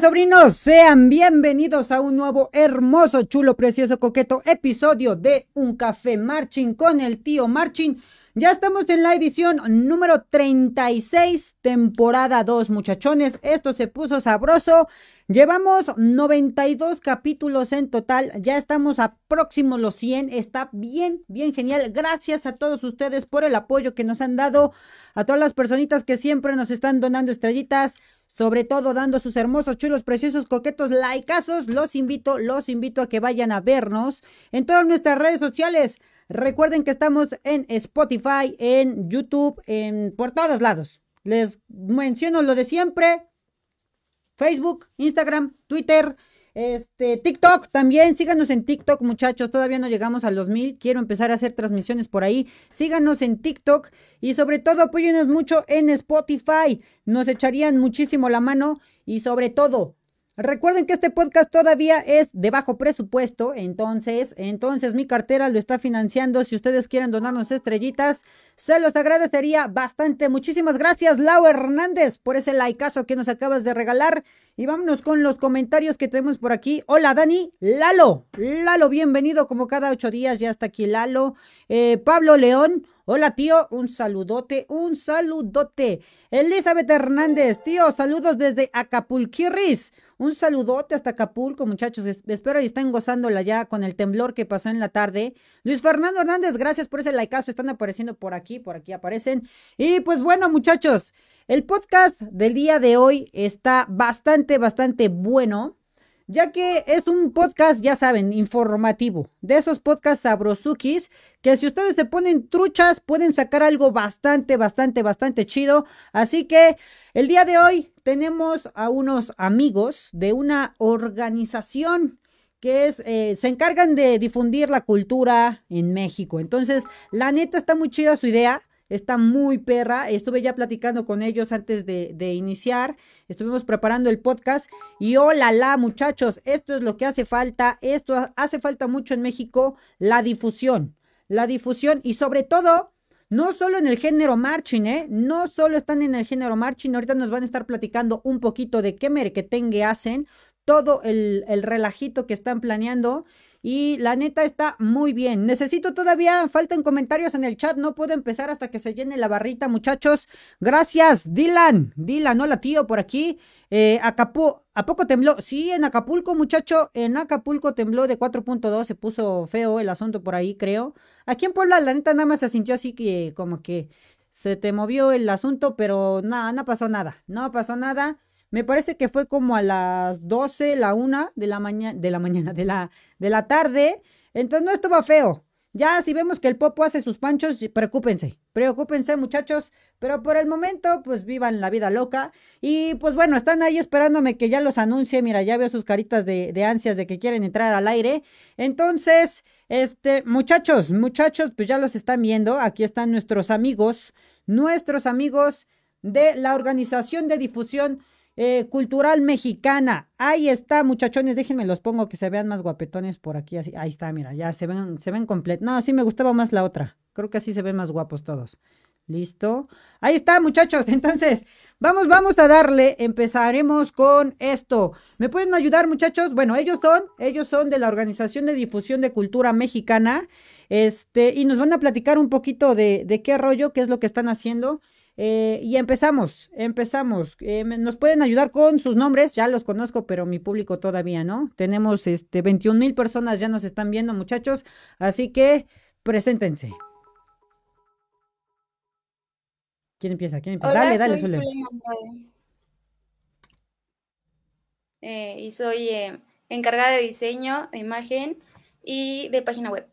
¿Qué onda, sobrinos? Sean bienvenidos a un nuevo hermoso, chulo, precioso, coqueto episodio de Un Café Marching con el tío Marching. Ya estamos en la edición número 36, temporada 2, muchachones. Esto se puso sabroso. Llevamos 92 capítulos en total, ya estamos a próximos los 100, está bien, bien genial. Gracias a todos ustedes por el apoyo que nos han dado, a todas las personitas que siempre nos están donando estrellitas, sobre todo dando sus hermosos, chulos, preciosos, coquetos likeazos. Los invito, los invito a que vayan a vernos en todas nuestras redes sociales. Recuerden que estamos en Spotify, en YouTube, en por todos lados. Les menciono lo de siempre, Facebook, Instagram, Twitter, este, TikTok también, síganos en TikTok muchachos, todavía no llegamos a los mil, quiero empezar a hacer transmisiones por ahí, síganos en TikTok y sobre todo apóyenos mucho en Spotify, nos echarían muchísimo la mano y sobre todo Recuerden que este podcast todavía es de bajo presupuesto, entonces, entonces mi cartera lo está financiando. Si ustedes quieren donarnos estrellitas, se los agradecería bastante. Muchísimas gracias, Lau Hernández, por ese likeazo que nos acabas de regalar. Y vámonos con los comentarios que tenemos por aquí. Hola, Dani, Lalo, Lalo, bienvenido como cada ocho días, ya está aquí Lalo. Eh, Pablo León, hola tío, un saludote, un saludote. Elizabeth Hernández, tío, saludos desde Acapulquirris. Un saludote hasta Acapulco, muchachos. espero y estén gozándola ya con el temblor que pasó en la tarde. Luis Fernando Hernández, gracias por ese likeazo. Están apareciendo por aquí, por aquí aparecen. Y pues bueno, muchachos, el podcast del día de hoy está bastante, bastante bueno ya que es un podcast, ya saben, informativo, de esos podcasts sabrosukis, que si ustedes se ponen truchas, pueden sacar algo bastante, bastante, bastante chido. Así que el día de hoy tenemos a unos amigos de una organización que es, eh, se encargan de difundir la cultura en México. Entonces, la neta está muy chida su idea. Está muy perra. Estuve ya platicando con ellos antes de, iniciar. Estuvimos preparando el podcast. Y hola, la muchachos, esto es lo que hace falta. Esto hace falta mucho en México, la difusión. La difusión y sobre todo, no solo en el género marching, ¿eh? No solo están en el género marching. Ahorita nos van a estar platicando un poquito de qué merquetengue hacen. Todo el, el relajito que están planeando. Y la neta está muy bien. Necesito todavía, faltan comentarios en el chat. No puedo empezar hasta que se llene la barrita, muchachos. Gracias, Dylan. Dylan, hola tío, por aquí. Eh, ¿A poco tembló? Sí, en Acapulco, muchacho. En Acapulco tembló de 4.2. Se puso feo el asunto por ahí, creo. Aquí en Puebla, la neta, nada más se sintió así que como que se te movió el asunto, pero nada, no pasó nada. No pasó nada. Me parece que fue como a las 12, la 1 de la mañana, de la mañana, de la, de la tarde. Entonces no estuvo feo. Ya si vemos que el Popo hace sus panchos, preocúpense, preocúpense muchachos, pero por el momento pues vivan la vida loca y pues bueno, están ahí esperándome que ya los anuncie, mira, ya veo sus caritas de, ansias de que quieren entrar al aire, entonces, este, muchachos, muchachos, pues ya los están viendo, aquí están nuestros amigos, nuestros amigos de la organización de difusión eh, cultural mexicana. Ahí está, muchachones. Déjenme los pongo que se vean más guapetones por aquí. Así. Ahí está, mira, ya se ven, se ven completos. No, sí me gustaba más la otra. Creo que así se ven más guapos todos. Listo. Ahí está, muchachos. Entonces, vamos, vamos a darle. Empezaremos con esto. ¿Me pueden ayudar, muchachos? Bueno, ellos son, ellos son de la Organización de Difusión de Cultura Mexicana. Este, y nos van a platicar un poquito de, de qué rollo, qué es lo que están haciendo. Eh, y empezamos, empezamos. Eh, nos pueden ayudar con sus nombres, ya los conozco, pero mi público todavía no. Tenemos este 21 mil personas ya nos están viendo, muchachos. Así que preséntense. ¿Quién empieza? ¿Quién empieza? dale, dale, soy eh, y soy encargada de diseño, de imagen y de página web.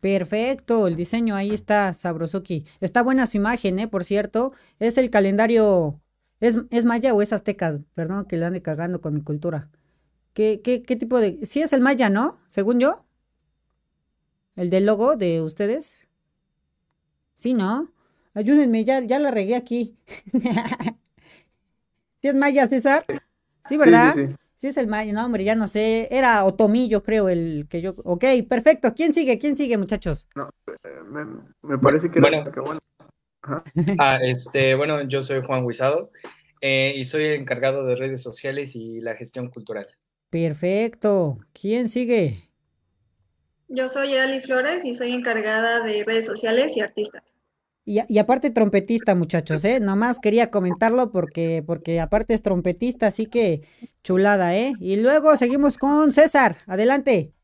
Perfecto, el diseño ahí está, Sabrosuki. Está buena su imagen, ¿eh? Por cierto, es el calendario, ¿es, es maya o es azteca? Perdón que le ande cagando con mi cultura. ¿Qué, qué, qué tipo de...? Sí es el maya, ¿no? Según yo. ¿El del logo de ustedes? Sí, ¿no? Ayúdenme, ya, ya la regué aquí. ¿Sí es maya, César? Sí, ¿verdad? sí, sí. Sí es el Maya, no, hombre, ya no sé. Era Otomi, yo creo, el que yo. Ok, perfecto. ¿Quién sigue? ¿Quién sigue, muchachos? No, me, parece que era bueno. Ah, este, bueno, yo soy Juan Huizado. eh, y soy el encargado de redes sociales y la gestión cultural. Perfecto. ¿Quién sigue? Yo soy Erali Flores y soy encargada de redes sociales y artistas. Y, aparte trompetista, muchachos, ¿eh? Nada más quería comentarlo porque, porque aparte es trompetista, así que chulada, ¿eh? Y luego seguimos con César. Adelante.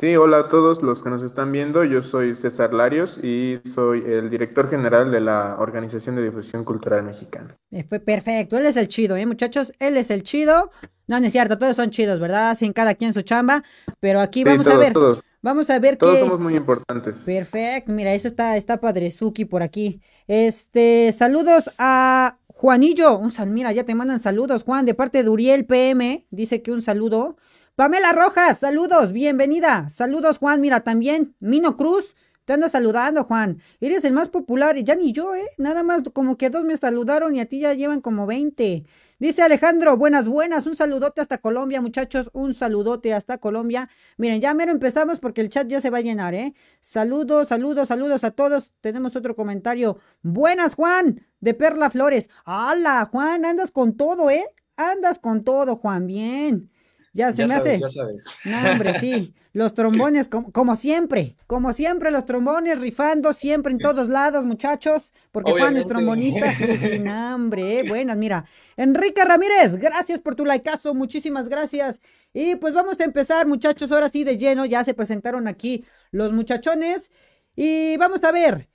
Sí, hola a todos los que nos están viendo. Yo soy César Larios y soy el director general de la Organización de Difusión Cultural Mexicana. Eh, fue perfecto. Él es el chido, ¿eh, muchachos? Él es el chido. No, no es cierto, todos son chidos, ¿verdad? Sin cada quien su chamba. Pero aquí Sí, vamos a ver. todos. Vamos a ver Todos somos muy importantes. Perfecto, mira, eso está, está padrezuki por aquí. Este, saludos a Juanillo. Un sal, mira, ya te mandan saludos, Juan, de parte de Uriel PM. Dice que un saludo. Pamela Rojas, saludos, bienvenida. Saludos, Juan, mira, también. Mino Cruz, te anda saludando, Juan. Eres el más popular, ya ni yo, ¿eh? Nada más como que dos me saludaron y a ti ya llevan como 20. Dice Alejandro, buenas, buenas. Un saludote hasta Colombia, muchachos. Un saludote hasta Colombia. Miren, ya mero empezamos porque el chat ya se va a llenar, ¿eh? Saludos, saludos, saludos a todos. Tenemos otro comentario. Buenas, Juan, de Perla Flores. ¡Hala, Juan! Andas con todo, ¿eh? Andas con todo, Juan. Bien. Ya se Ya me sabes, hace. ya sabes. No, hombre, sí. Los trombones, como, como siempre. Como siempre, los trombones rifando siempre en todos lados, muchachos. Porque Juan es trombonista. Sí, no, hombre. eh, Buenas, mira. Enrique Ramírez, gracias por tu likeazo. Muchísimas gracias. Y pues vamos a empezar, muchachos. Ahora sí, de lleno. Ya se presentaron aquí los muchachones. Y vamos a ver.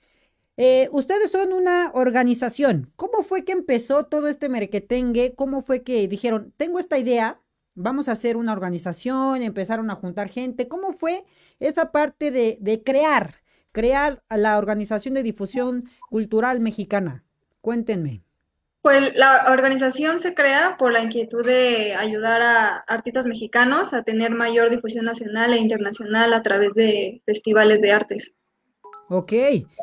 Eh, ustedes son una organización. ¿Cómo fue que empezó todo este merequetengue? ¿Cómo fue que dijeron, tengo esta idea, vamos a hacer una organización, empezaron a juntar gente? ¿Cómo fue esa parte de, de crear, crear la Organización de Difusión Cultural Mexicana? Cuéntenme. Pues la organización se crea por la inquietud de ayudar a artistas mexicanos a tener mayor difusión nacional e internacional a través de festivales de artes. Ok,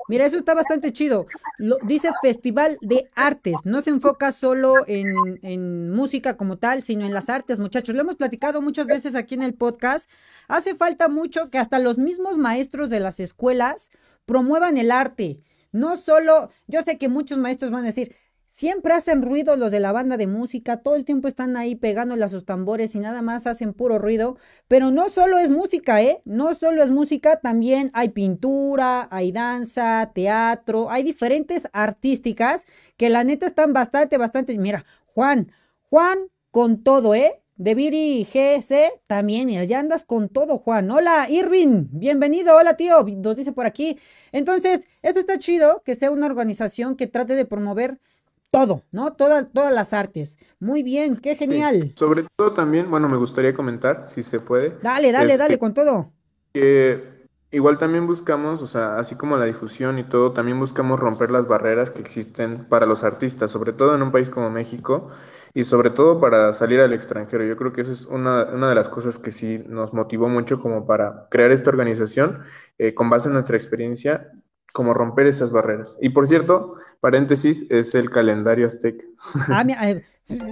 mira, eso está bastante chido. Lo, dice Festival de Artes, no se enfoca solo en, en música como tal, sino en las artes, muchachos. Lo hemos platicado muchas veces aquí en el podcast. Hace falta mucho que hasta los mismos maestros de las escuelas promuevan el arte. No solo, yo sé que muchos maestros van a decir, siempre hacen ruido los de la banda de música, todo el tiempo están ahí pegándole a sus tambores y nada más hacen puro ruido, pero no solo es música, ¿eh? No solo es música, también hay pintura, hay danza, teatro, hay diferentes artísticas que la neta están bastante, bastante, mira, Juan, Juan con todo, ¿eh? De Viri GC también, mira, ya andas con todo, Juan. Hola, Irving, bienvenido, hola, tío, nos dice por aquí. Entonces, esto está chido, que sea una organización que trate de promover todo, ¿no? Toda- todas las artes. Muy bien, qué Sí. genial. Sobre todo también, bueno, me gustaría comentar, si se puede, Dale, dale, dale este, con todo. que igual también buscamos, o sea, así como la difusión y todo, también buscamos romper las barreras que existen para los artistas, sobre todo en un país como México y sobre todo para salir al extranjero. Yo creo que eso es una, una de las cosas que sí nos motivó mucho como para crear esta organización eh, con base en nuestra experiencia, como romper esas barreras. Y por cierto, paréntesis, es el calendario azteca. Ah, mira, eh,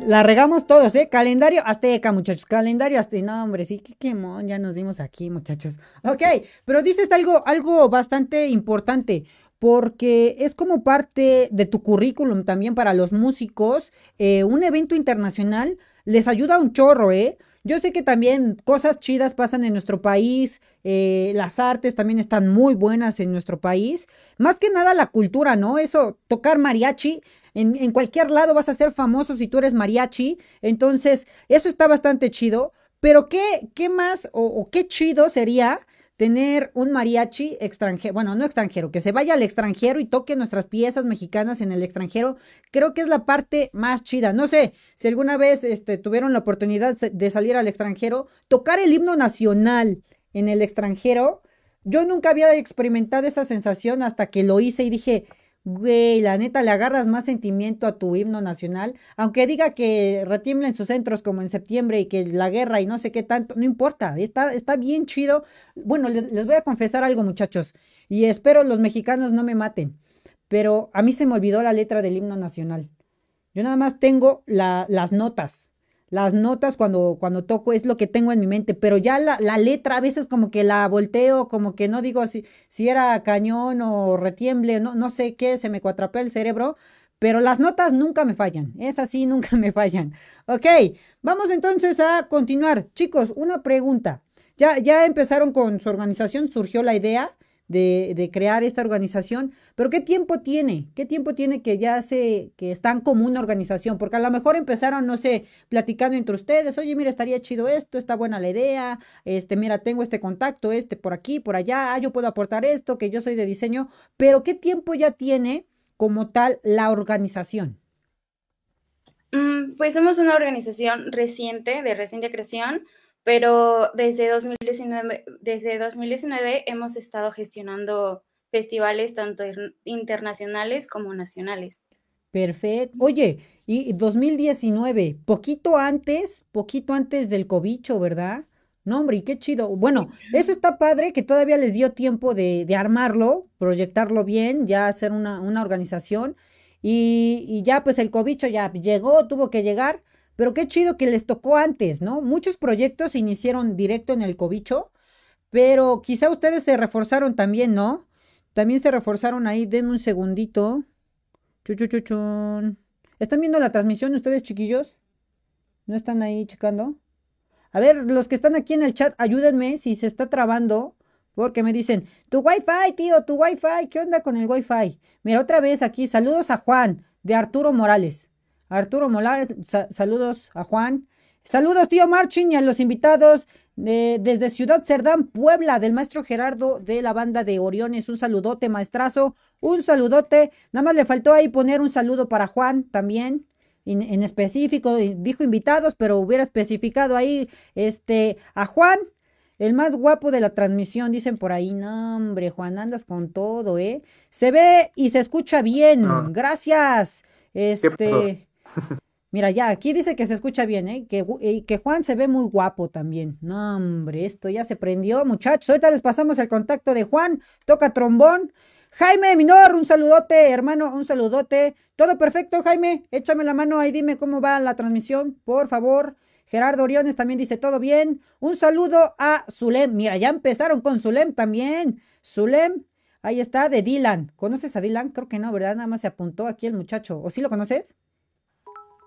la regamos todos, ¿eh? Calendario azteca, muchachos. Calendario azteca. No, hombre, sí, qué quemón, ya nos dimos aquí, muchachos. Ok, pero dices algo, algo bastante importante. Porque es como parte de tu currículum también para los músicos. eh, un evento internacional les ayuda un chorro, ¿eh? Yo sé que también cosas chidas pasan en nuestro país, eh, las artes también están muy buenas en nuestro país. Más que nada la cultura, ¿no? Eso, tocar mariachi, en, cualquier lado vas a ser famoso si tú eres mariachi. Entonces, eso está bastante chido. Pero ¿qué, qué más o qué chido sería tener un mariachi extranjero? Bueno, no extranjero, que se vaya al extranjero y toque nuestras piezas mexicanas en el extranjero. Creo que es la parte más chida. No sé si alguna vez este, tuvieron la oportunidad de salir al extranjero, tocar el himno nacional en el extranjero. Yo nunca había experimentado esa sensación hasta que lo hice y dije, güey, la neta, le agarras más sentimiento a tu himno nacional. Aunque diga que retiembla en sus centros como en septiembre y que la guerra y no sé qué tanto, no importa, está, está bien chido. Bueno, les, voy a confesar algo, muchachos, y espero los mexicanos no me maten, pero a mí se me olvidó la letra del himno nacional. Yo nada más tengo la- las notas. Las notas cuando, cuando toco es lo que tengo en mi mente, pero ya la, la letra a veces como que la volteo, como que no digo si, si era cañón o retiemble, no, no sé qué, se me cuatrapea el cerebro, pero las notas nunca me fallan. Esas sí, nunca me fallan. Ok, vamos entonces a continuar. Chicos, una pregunta. Ya, ya empezaron con su organización, surgió la idea de, crear esta organización, pero ¿qué tiempo tiene? ¿Qué tiempo tiene que ya se, que están como una organización? Porque a lo mejor empezaron, no sé, platicando entre ustedes, oye, mira, estaría chido esto, está buena la idea, este, mira, tengo este contacto, este por aquí, por allá, ah, yo puedo aportar esto, que yo soy de diseño, pero ¿qué tiempo ya tiene como tal la organización? Mm, pues somos una organización reciente, de reciente creación, pero desde 2019, desde 2019 hemos estado gestionando festivales tanto internacionales como nacionales. Perfecto. Oye, y 2019, poquito antes, poquito antes del cobicho, ¿verdad? No, hombre, y qué chido. Bueno, eso está padre que todavía les dio tiempo de, de armarlo, proyectarlo bien, ya hacer una, una organización. Y, y, ya pues el cobicho ya llegó, tuvo que llegar, pero qué chido que les tocó antes, ¿no? Muchos proyectos se iniciaron directo en el cobicho, pero quizá ustedes se reforzaron también, ¿no? También se reforzaron ahí, denme un segundito. Chuchuchuchun. ¿Están viendo la transmisión ustedes, chiquillos? ¿No están ahí checando? A ver, los que están aquí en el chat, ayúdenme si se está trabando. Porque me dicen, tu wifi, tío, tu wifi, ¿qué onda con el wifi? Mira, otra vez aquí, saludos a Juan, de Arturo Morales. Arturo Morales, saludos a Juan. Saludos, tío Marchin, y a los invitados desde Ciudad Cerdán, Puebla, del maestro Gerardo de la banda de Oriones. Un saludote, maestrazo. Un saludote. Nada más le faltó ahí poner un saludo para Juan también en, específico, dijo invitados, pero hubiera especificado ahí este, a Juan, el más guapo de la transmisión, dicen por ahí. No, hombre, Juan, andas con todo, ¿eh? Se ve y se escucha bien. Gracias. Este. Mira, ya, aquí dice que se escucha bien, ¿eh? Que, eh, que Juan se ve muy guapo también. No, hombre, esto ya se prendió, muchachos. Ahorita les pasamos el contacto de Juan. Toca trombón. Jaime Minor, un saludote, hermano, un saludote. Todo perfecto, Jaime. Échame la mano ahí, dime cómo va la transmisión, por favor. Gerardo Oriones también dice todo bien. Un saludo a Zulem. Mira, ya empezaron con Zulem también. Zulem, ahí está, de Dylan. ¿Conoces a Dylan? Creo que no, ¿verdad? Nada más se apuntó aquí el muchacho. ¿O sí lo conoces?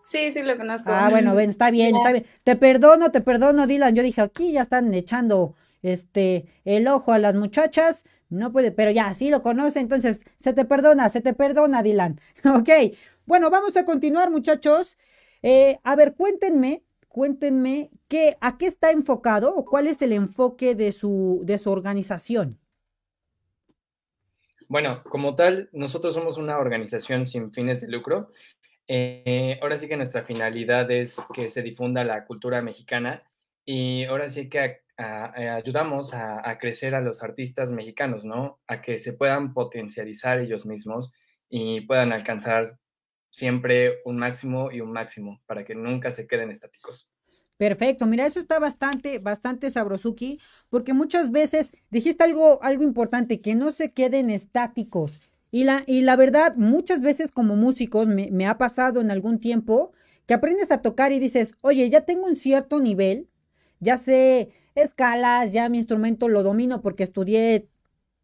Sí, sí lo conozco. Ah, bueno, ven, está bien, está bien. Te perdono, te perdono, Dylan. Yo dije, aquí ya están echando este el ojo a las muchachas. No puede, pero ya, sí lo conoce, entonces se te perdona, se te perdona, Dylan. ok, bueno, vamos a continuar, muchachos. Eh, a ver, cuéntenme, cuéntenme qué, a qué está enfocado o cuál es el enfoque de su, de su organización. Bueno, como tal, nosotros somos una organización sin fines de lucro. Eh, ahora sí que nuestra finalidad es que se difunda la cultura mexicana y ahora sí que eh, ayudamos a, crecer a los artistas mexicanos, ¿no? A que se puedan potencializar ellos mismos y puedan alcanzar siempre un máximo y un máximo para que nunca se queden estáticos. Perfecto, mira, eso está bastante, bastante sabrosuki, porque muchas veces dijiste algo, algo importante, que no se queden estáticos. Y la, y la verdad, muchas veces como músicos me, me ha pasado en algún tiempo que aprendes a tocar y dices, oye, ya tengo un cierto nivel, ya sé escalas, ya mi instrumento lo domino porque estudié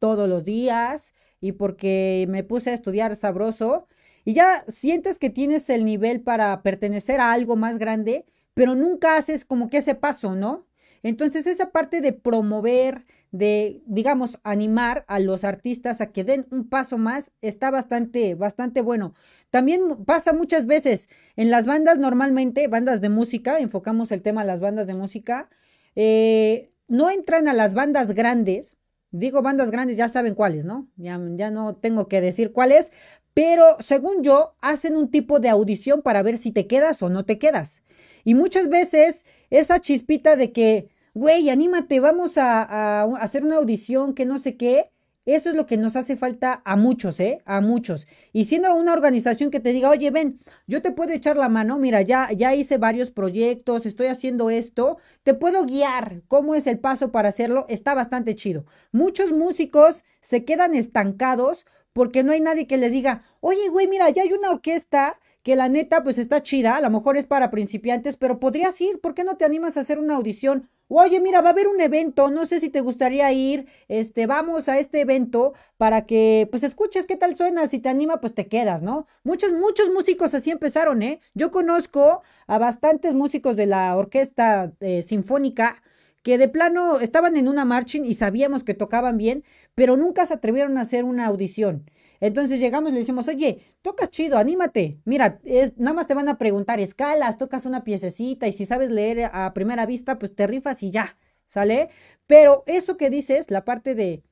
todos los días y porque me puse a estudiar sabroso y ya sientes que tienes el nivel para pertenecer a algo más grande, pero nunca haces como que ese paso, ¿no? Entonces esa parte de promover, de, digamos, animar a los artistas a que den un paso más, está bastante, bastante bueno. También pasa muchas veces en las bandas normalmente, bandas de música, enfocamos el tema a las bandas de música, eh, no entran a las bandas grandes. Digo bandas grandes, ya saben cuáles, ¿no? Ya, ya no tengo que decir cuáles, pero según yo, hacen un tipo de audición para ver si te quedas o no te quedas. Y muchas veces esa chispita de que, güey, anímate, vamos a, hacer una audición que no sé qué, eso es lo que nos hace falta a muchos, ¿eh? A muchos. Y siendo una organización que te diga, oye, ven, yo te puedo echar la mano, mira, ya, ya hice varios proyectos, estoy haciendo esto, te puedo guiar, cómo es el paso para hacerlo, está bastante chido. Muchos músicos se quedan estancados porque no hay nadie que les diga, oye, güey, mira, ya hay una orquesta que la neta pues está chida, a lo mejor es para principiantes, pero podrías ir, ¿por qué no te animas a hacer una audición oye, mira, va a haber un evento, no sé si te gustaría ir, este, vamos a este evento para que, pues, escuches qué tal suena, si te anima, pues te quedas, ¿no? Muchos, muchos músicos así empezaron, ¿eh? Yo conozco a bastantes músicos de la orquesta eh, sinfónica que de plano estaban en una marching y sabíamos que tocaban bien, pero nunca se atrevieron a hacer una audición. Entonces llegamos y le decimos, oye, tocas chido, anímate. Mira, nada más te van a preguntar escalas, tocas una piececita y si sabes leer a primera vista, pues te rifas y ya, ¿sale? Pero eso que dices, la parte de,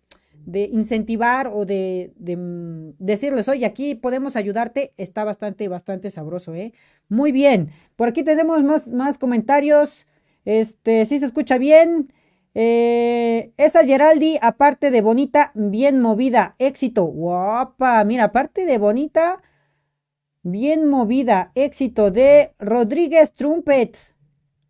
incentivar o de, de, mm, decirles, oye, aquí podemos ayudarte, está bastante, bastante sabroso, ¿eh? Muy bien. Por aquí tenemos más, más comentarios. Este, sí se escucha bien. Eh, esa Geraldi, aparte de bonita, bien movida. Éxito. Guapa. Mira, aparte de bonita, bien movida. Éxito de Rodríguez Trumpet.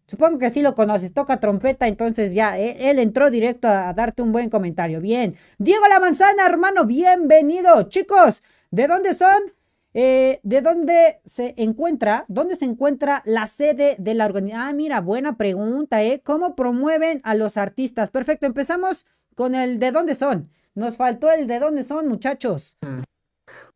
Supongo que sí lo conoces. Toca trompeta, entonces ya. Eh, él entró directo a, a darte un buen comentario. Bien. Diego La Manzana, hermano, bienvenido. Chicos, ¿de dónde son? Eh, ¿De dónde se encuentra? ¿Dónde se encuentra la sede de la organización? Ah, mira, buena pregunta, ¿eh? ¿Cómo promueven a los artistas? Perfecto, empezamos con el de dónde son. Nos faltó el de dónde son, muchachos.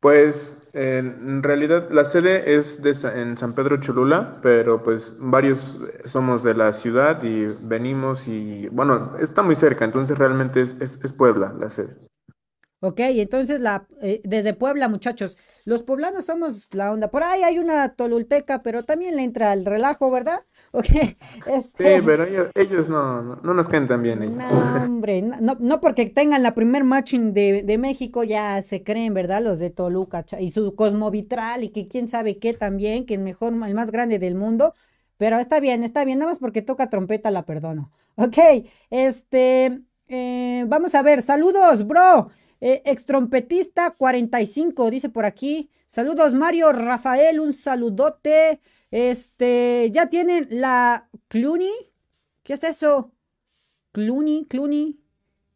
Pues en realidad la sede es en San Pedro Cholula, pero pues varios somos de la ciudad y venimos y bueno, está muy cerca, entonces realmente es Puebla la sede. Ok, entonces la, eh, desde Puebla, muchachos, los poblanos somos la onda. Por ahí hay una tolulteca, pero también le entra el relajo, ¿verdad? Ok, este... Sí, pero ellos, ellos no, no, no, nos caen tan bien. Ellos. No, hombre, no, no porque tengan la primer matching de, de, México ya se creen, ¿verdad? Los de Toluca y su Cosmovitral y que quién sabe qué también, que el mejor, el más grande del mundo. Pero está bien, está bien, nada más porque toca trompeta la perdono. Ok, este, eh, vamos a ver, saludos, bro. Eh, extrompetista 45, dice por aquí. Saludos, Mario Rafael, un saludote. Este, ya tienen la Cluny. ¿Qué es eso? Cluny, Cluny.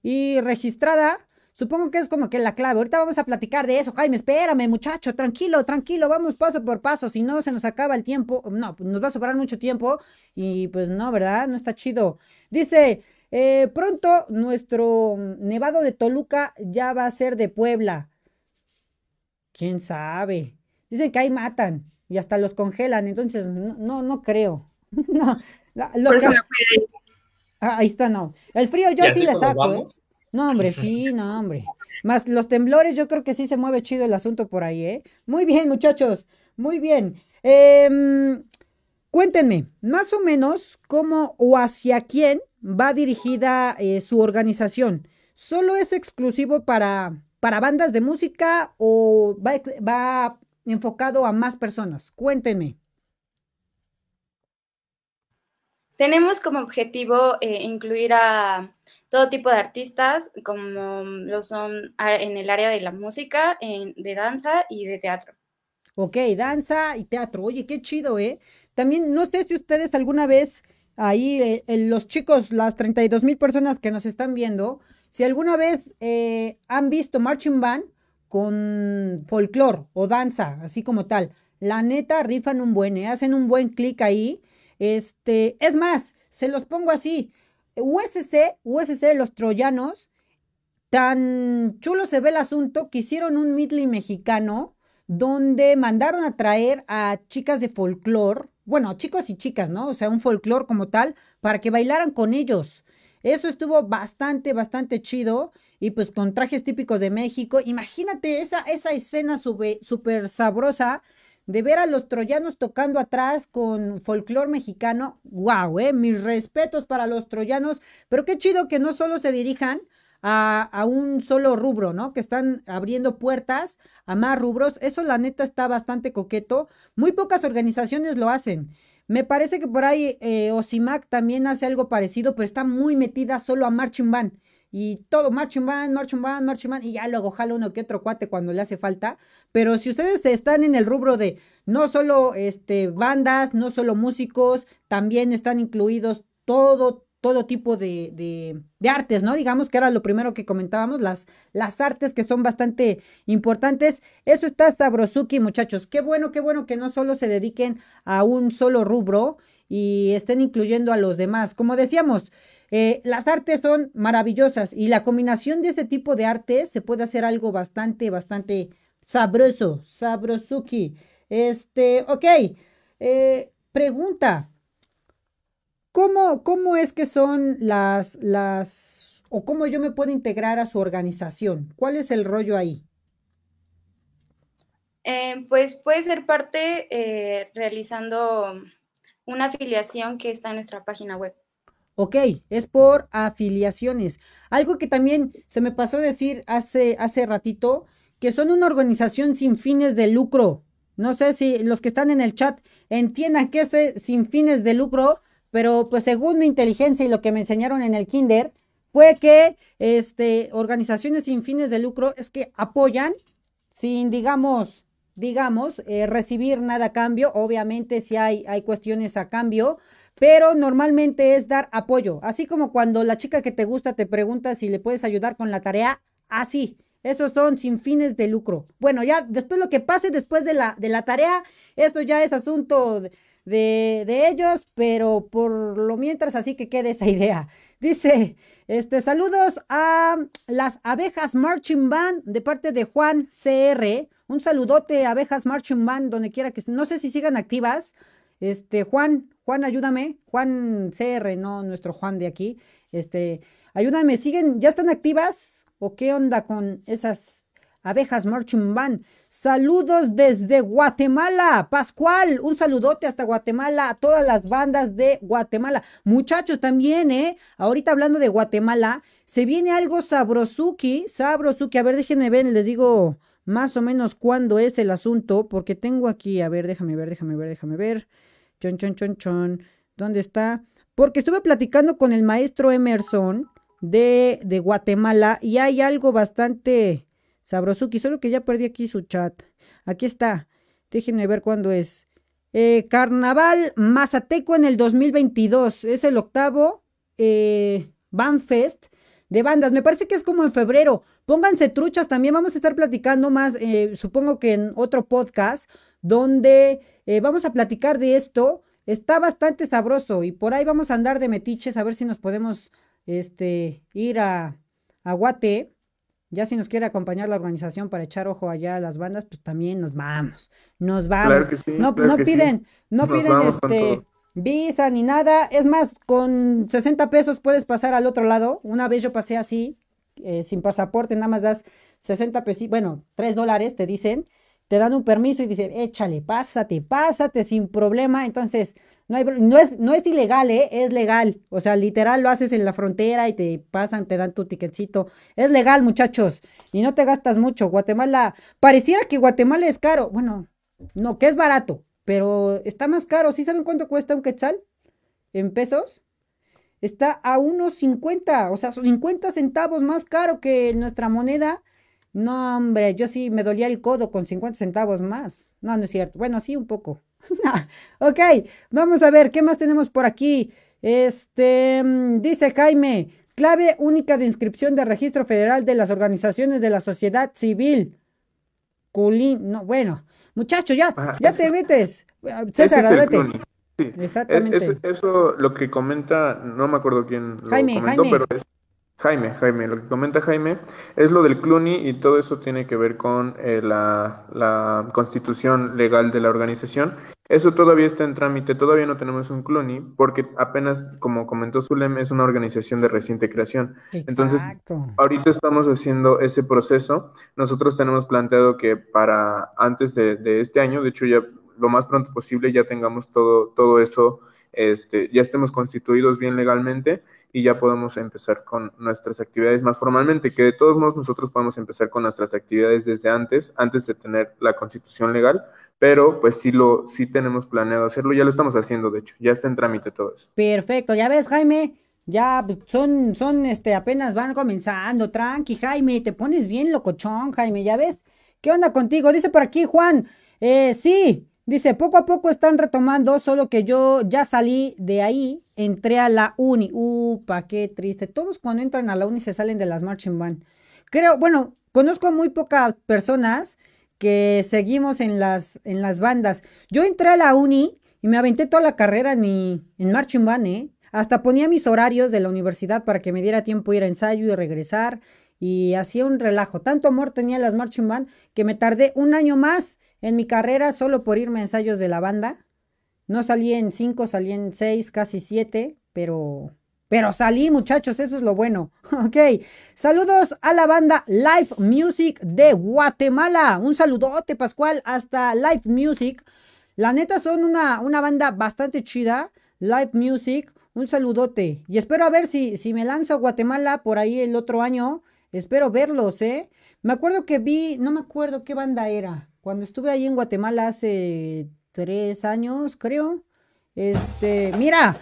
Y registrada. Supongo que es como que la clave. Ahorita vamos a platicar de eso. Jaime, espérame, muchacho. Tranquilo, tranquilo. Vamos paso por paso. Si no, se nos acaba el tiempo. No, nos va a sobrar mucho tiempo. Y pues no, ¿verdad? No está chido. Dice, eh, pronto nuestro Nevado de Toluca ya va a ser de Puebla. ¿Quién sabe? Dicen que ahí matan y hasta los congelan, entonces no, no, creo. no, Por eso me ah, ahí está, no. El frío yo sí le saco. ¿eh? No, hombre, sí, no, hombre. Más los temblores, yo creo que sí se mueve chido el asunto por ahí, ¿eh? Muy bien, muchachos, muy bien. Eh, cuéntenme, más o menos, cómo o hacia quién va dirigida eh, su organización? ¿Solo es exclusivo para, para bandas de música o va, va enfocado a más personas? Cuéntenme. Tenemos como objetivo eh, incluir a todo tipo de artistas, como lo son en el área de la música, en, de danza y de teatro. Ok, danza y teatro. Oye, qué chido, ¿eh? También, no sé si ustedes alguna vez ahí eh, los chicos, las 32 mil personas que nos están viendo, si alguna vez eh, han visto Marching Band con folclore o danza, así como tal, la neta rifan un buen, eh, hacen un buen clic ahí. Este, es más, se los pongo así. USC, USC, los troyanos, tan chulo se ve el asunto que hicieron un midley mexicano donde mandaron a traer a chicas de folclore bueno, chicos y chicas, ¿no? O sea, un folclore como tal, para que bailaran con ellos. Eso estuvo bastante, bastante chido. Y pues con trajes típicos de México. Imagínate esa, esa escena súper sabrosa de ver a los troyanos tocando atrás con folclore mexicano. ¡Wow! Eh! Mis respetos para los troyanos. Pero qué chido que no solo se dirijan a, un solo rubro, ¿no? Que están abriendo puertas a más rubros. Eso la neta está bastante coqueto. Muy pocas organizaciones lo hacen. Me parece que por ahí eh, Osimac también hace algo parecido, pero está muy metida solo a Marching Band. Y todo, Marching Band, Marching Band, Marching Band, y ya luego jala uno que otro cuate cuando le hace falta. Pero si ustedes están en el rubro de no solo este, bandas, no solo músicos, también están incluidos todo, todo tipo de, de, artes, ¿no? Digamos que era lo primero que comentábamos, las, las artes que son bastante importantes. Eso está Sabrosuki, muchachos. Qué bueno, qué bueno que no solo se dediquen a un solo rubro y estén incluyendo a los demás. Como decíamos, eh, las artes son maravillosas y la combinación de este tipo de artes se puede hacer algo bastante, bastante sabroso, sabrosuki. Este, ok, eh, pregunta. ¿Cómo, ¿Cómo es que son las, las, o cómo yo me puedo integrar a su organización? ¿Cuál es el rollo ahí? Eh, pues puede ser parte realizando una afiliación que está en nuestra página web. Ok, es por afiliaciones. Algo que también se me pasó a decir hace, hace ratito, que son una organización sin fines de lucro. No sé si los que están en el chat entiendan qué es eh, sin fines de lucro, pero pues según mi inteligencia y lo que me enseñaron en el kinder, fue que este, organizaciones sin fines de lucro es que apoyan sin, digamos, digamos, eh, recibir nada a cambio. Obviamente si hay, hay cuestiones a cambio, pero normalmente es dar apoyo. Así como cuando la chica que te gusta te pregunta si le puedes ayudar con la tarea, así. Esos son sin fines de lucro. Bueno, ya después lo que pase después de la, de la tarea, esto ya es asunto de, ellos, pero por lo mientras así que quede esa idea. Dice, este, saludos a las abejas Marching Band de parte de Juan CR. Un saludote, abejas Marching Band, donde quiera que estén. No sé si sigan activas. Este, Juan, Juan, ayúdame. Juan CR, no nuestro Juan de aquí. Este, ayúdame, ¿siguen? ¿Ya están activas? ¿O qué onda con esas abejas Marching Band? Saludos desde Guatemala. Pascual, un saludote hasta Guatemala, a todas las bandas de Guatemala. Muchachos, también, ¿eh? Ahorita hablando de Guatemala, se viene algo sabrosuki, sabrosuki. A ver, déjenme ver, les digo más o menos cuándo es el asunto, porque tengo aquí, a ver, déjame ver, déjame ver, déjame ver. Chon, chon, chon, chon. ¿Dónde está? Porque estuve platicando con el maestro Emerson de, de Guatemala y hay algo bastante sabrosuki, solo que ya perdí aquí su chat. Aquí está. Déjenme ver cuándo es. Eh, Carnaval Mazateco en el 2022. Es el octavo eh, Bandfest de bandas. Me parece que es como en febrero. Pónganse truchas también. Vamos a estar platicando más, eh, supongo que en otro podcast, donde eh, vamos a platicar de esto. Está bastante sabroso y por ahí vamos a andar de metiches a ver si nos podemos este, ir a, a Guate. Ya si nos quiere acompañar la organización para echar ojo allá a las bandas, pues también nos vamos. Nos vamos. no, no piden, no piden este visa ni nada. Es más, con 60 pesos puedes pasar al otro lado. Una vez yo pasé así, eh, sin pasaporte, nada más das 60 pesos, bueno, 3 dólares te dicen, te dan un permiso y dicen, échale, pásate, pásate sin problema. Entonces, no, es, no es ilegal, ¿eh? es legal. O sea, literal lo haces en la frontera y te pasan, te dan tu ticketcito. Es legal, muchachos, y no te gastas mucho. Guatemala, pareciera que Guatemala es caro. Bueno, no, que es barato pero está más caro. ¿Sí saben cuánto cuesta un quetzal? En pesos. Está a unos 50, o sea, 50 centavos más caro que nuestra moneda. No, hombre, yo sí me dolía el codo con 50 centavos más. No, no es cierto. Bueno, sí, un poco. ok, vamos a ver, ¿qué más tenemos por aquí? Este, mm, dice Jaime, clave única de inscripción de registro federal de las organizaciones de la sociedad civil. Culín, no, bueno, Muchacho, ya, ya te metes. César, adelante. Sí. Exactamente. eso lo que comenta, no me acuerdo quién lo Jaime, comentó, Jaime. pero es Jaime, Jaime, lo que comenta Jaime es lo del CLUNY y todo eso tiene que ver con eh, la, la, constitución legal de la organización. Eso todavía está en trámite, todavía no tenemos un CLUNY porque apenas, como comentó Zulem, es una organización de reciente creación. Exacto. Entonces, ahorita estamos haciendo ese proceso. Nosotros tenemos planteado que para antes de, de este año, de hecho ya lo más pronto posible, ya tengamos todo, todo eso, este, ya estemos constituidos bien legalmente y ya podemos empezar con nuestras actividades más formalmente, que de todos modos nosotros podemos empezar con nuestras actividades desde antes, antes de tener la constitución legal, pero pues sí lo sí tenemos planeado hacerlo, ya lo estamos haciendo de hecho, ya está en trámite todo eso. Perfecto, ya ves Jaime, ya son son este apenas van comenzando, tranqui Jaime, te pones bien locochón Jaime, ya ves. ¿Qué onda contigo? Dice por aquí Juan, eh, sí, Dice, poco a poco están retomando, solo que yo ya salí de ahí, entré a la uni. Upa, qué triste. Todos cuando entran a la uni se salen de las marching band. Creo, bueno, conozco muy pocas personas que seguimos en las, en las bandas. Yo entré a la uni y me aventé toda la carrera en, mi, en marching band, ¿eh? Hasta ponía mis horarios de la universidad para que me diera tiempo ir a ensayo y regresar. Y hacía un relajo. Tanto amor tenía las marching band que me tardé un año más en mi carrera solo por irme a ensayos de la banda. No salí en cinco, salí en seis, casi siete, pero pero salí, muchachos, eso es lo bueno. Ok, saludos a la banda Live Music de Guatemala. Un saludote, Pascual, hasta Live Music. La neta son una, una banda bastante chida. Live Music, un saludote. Y espero a ver si, si me lanzo a Guatemala por ahí el otro año. Espero verlos, ¿eh? Me acuerdo que vi, no me acuerdo qué banda era. Cuando estuve ahí en Guatemala hace tres años, creo. Este, mira,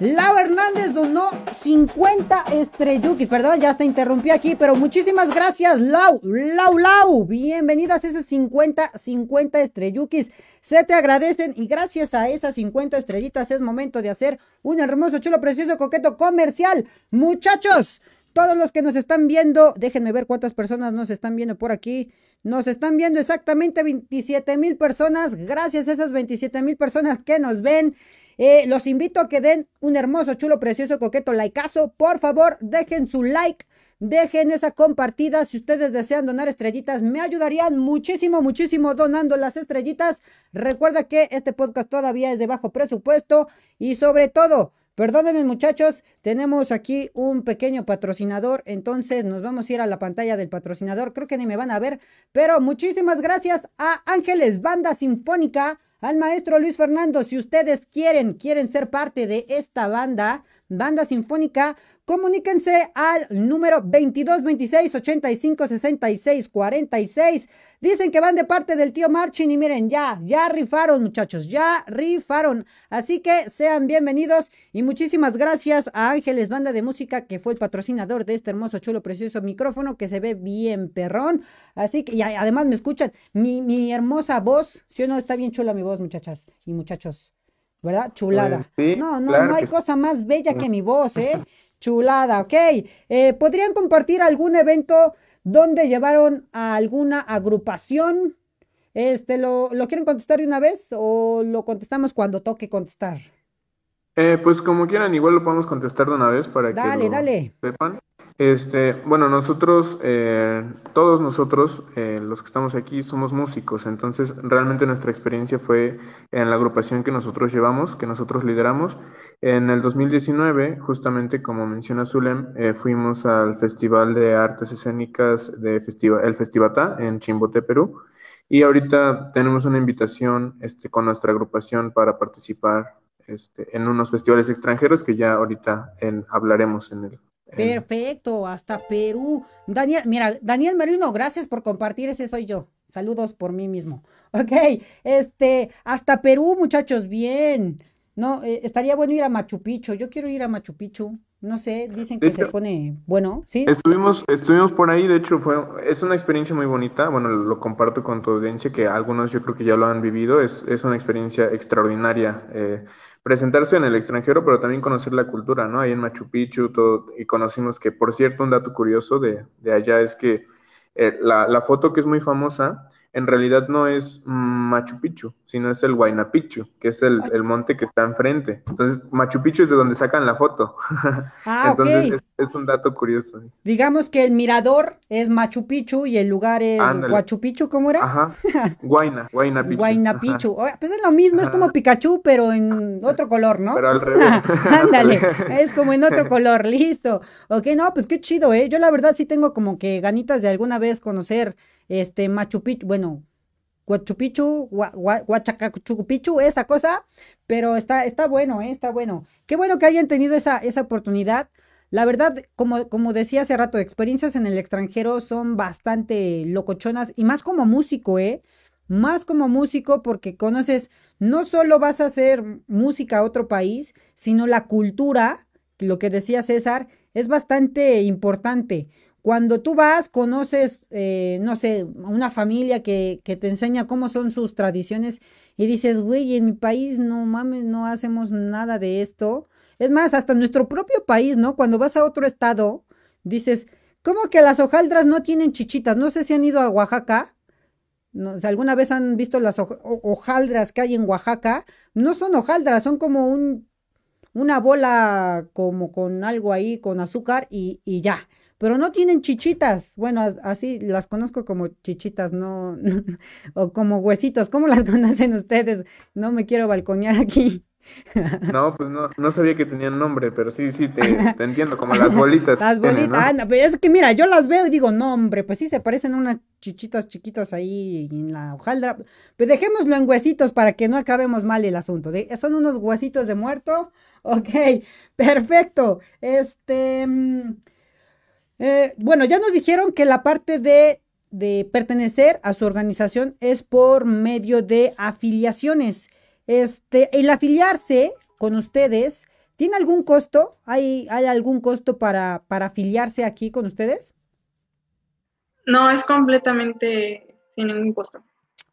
Lau Hernández donó 50 estrellukis. Perdón, ya está interrumpí aquí, pero muchísimas gracias, Lau, Lau, Lau. Bienvenidas a esas 50, 50 estrellukis. Se te agradecen y gracias a esas 50 estrellitas es momento de hacer un hermoso, chulo, precioso, coqueto comercial. Muchachos, todos los que nos están viendo, déjenme ver cuántas personas nos están viendo por aquí. Nos están viendo exactamente 27 mil personas. Gracias a esas 27 mil personas que nos ven. Eh, los invito a que den un hermoso, chulo, precioso, coqueto likeazo. Por favor, dejen su like. Dejen esa compartida. Si ustedes desean donar estrellitas, me ayudarían muchísimo, muchísimo donando las estrellitas. Recuerda que este podcast todavía es de bajo presupuesto. Y sobre todo, Perdónenme muchachos, tenemos aquí un pequeño patrocinador, entonces nos vamos a ir a la pantalla del patrocinador, creo que ni me van a ver, pero muchísimas gracias a Ángeles Banda Sinfónica, al maestro Luis Fernando, si ustedes quieren, quieren ser parte de esta banda, banda sinfónica, comuníquense al número 22 26 85 66 46. Dicen que van de parte del tío Marchin y miren, ya, ya rifaron muchachos, ya rifaron. Así que sean bienvenidos y muchísimas gracias a Ángeles Banda de Música que fue el patrocinador de este hermoso, chulo, precioso micrófono que se ve bien perrón. Así que y además me escuchan mi, mi hermosa voz, si o no está bien chula mi voz muchachas y muchachos. ¿Verdad? Chulada. Pues sí, no, no, claro no hay que sí. cosa más bella que mi voz, ¿eh? Chulada, ok. Eh, ¿Podrían compartir algún evento donde llevaron a alguna agrupación? Este, ¿lo, ¿lo quieren contestar de una vez o lo contestamos cuando toque contestar? Eh, pues como quieran, igual lo podemos contestar de una vez para que Dale, lo dale. sepan. Este, bueno, nosotros, eh, todos nosotros, eh, los que estamos aquí, somos músicos, entonces realmente nuestra experiencia fue en la agrupación que nosotros llevamos, que nosotros lideramos. En el 2019, justamente como menciona Zulem, eh, fuimos al Festival de Artes Escénicas de Festiva- el Festivatá en Chimbote, Perú. Y ahorita tenemos una invitación este, con nuestra agrupación para participar este, en unos festivales extranjeros que ya ahorita hablaremos en el... Perfecto, hasta Perú. Daniel, mira, Daniel Merino, gracias por compartir, ese soy yo. Saludos por mí mismo. Ok, este, hasta Perú, muchachos, bien. No, eh, estaría bueno ir a Machu Picchu. Yo quiero ir a Machu Picchu. No sé, dicen que se pone bueno, ¿sí? Estuvimos, estuvimos por ahí, de hecho fue, es una experiencia muy bonita, bueno, lo comparto con tu audiencia, que algunos yo creo que ya lo han vivido, es, es una experiencia extraordinaria eh, presentarse en el extranjero, pero también conocer la cultura, ¿no? Ahí en Machu Picchu, todo, y conocimos que, por cierto, un dato curioso de, de allá es que eh, la, la foto que es muy famosa, en realidad no es Machu Picchu, sino es el Huayna Picchu, que es el, el monte que está enfrente. Entonces, Machu Picchu es de donde sacan la foto. Ah. Entonces, es, es un dato curioso. Digamos que el mirador es Machu Picchu y el lugar es Ándale. Huachu Picchu, ¿cómo era? Ajá. Guayna, Guayna Picchu. Huayna. Picchu. Oye, Pues es lo mismo, es como. Pikachu, pero en otro color, ¿no? Pero al revés. Ándale, es como en otro color, listo. Ok, no, pues qué chido, ¿eh? Yo la verdad sí tengo como que ganitas de alguna vez conocer este Machu Picchu, bueno, Huachu Picchu, Hua- Hua- Huachacachu Picchu, esa cosa, pero está, está bueno, ¿eh? Está bueno. Qué bueno que hayan tenido esa, esa oportunidad. La verdad, como, como decía hace rato, experiencias en el extranjero son bastante locochonas y más como músico, ¿eh? Más como músico porque conoces, no solo vas a hacer música a otro país, sino la cultura, lo que decía César, es bastante importante. Cuando tú vas, conoces, eh, no sé, una familia que, que, te enseña cómo son sus tradiciones y dices, güey, en mi país no mames, no hacemos nada de esto. Es más, hasta nuestro propio país, ¿no? Cuando vas a otro estado, dices, ¿cómo que las hojaldras no tienen chichitas? No sé si han ido a Oaxaca. No, alguna vez han visto las hojaldras que hay en Oaxaca, no son hojaldras, son como un, una bola como con algo ahí, con azúcar y, y ya pero no tienen chichitas. Bueno, así las conozco como chichitas, no, o como huesitos. ¿Cómo las conocen ustedes? No me quiero balconear aquí. No, pues no, no sabía que tenían nombre, pero sí, sí, te, te entiendo, como las bolitas. Las bolitas, ¿no? es que mira, yo las veo y digo, no, hombre, pues sí se parecen a unas chichitas chiquitas ahí en la hojaldra. Pero dejémoslo en huesitos para que no acabemos mal el asunto. son unos huesitos de muerto. Ok, perfecto. Este. Mm, eh, bueno, ya nos dijeron que la parte de, pertenecer a su organización es por medio de afiliaciones. Este, el afiliarse con ustedes, ¿tiene algún costo? ¿Hay, hay algún costo para, para afiliarse aquí con ustedes? No, es completamente sin ningún costo.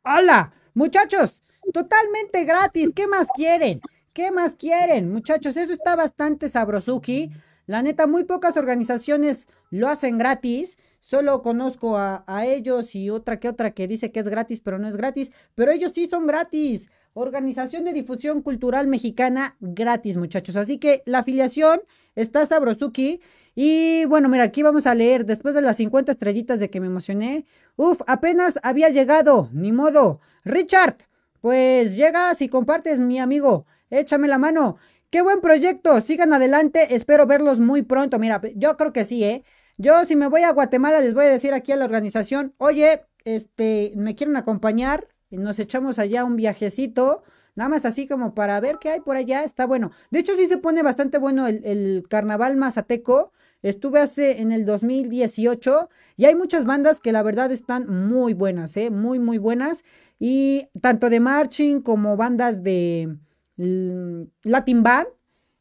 ¡Hola! Muchachos, totalmente gratis. ¿Qué más quieren? ¿Qué más quieren? Muchachos, eso está bastante sabrosuki. La neta, muy pocas organizaciones lo hacen gratis. Solo conozco a, ellos y otra que otra que dice que es gratis, pero no es gratis. Pero ellos sí son gratis. Organización de Difusión Cultural Mexicana gratis, muchachos. Así que la afiliación está sabrosuki. Y bueno, mira, aquí vamos a leer. Después de las 50 estrellitas de que me emocioné. Uf, apenas había llegado. Ni modo. Richard, pues llegas y compartes, mi amigo. Échame la mano. Qué buen proyecto, sigan adelante, espero verlos muy pronto. Mira, yo creo que sí, ¿eh? Yo si me voy a Guatemala les voy a decir aquí a la organización, oye, este, me quieren acompañar, nos echamos allá un viajecito, nada más así como para ver qué hay por allá, está bueno. De hecho sí se pone bastante bueno el, el carnaval mazateco. Estuve hace en el 2018 y hay muchas bandas que la verdad están muy buenas, ¿eh? Muy, muy buenas. Y tanto de marching como bandas de, Latin Band,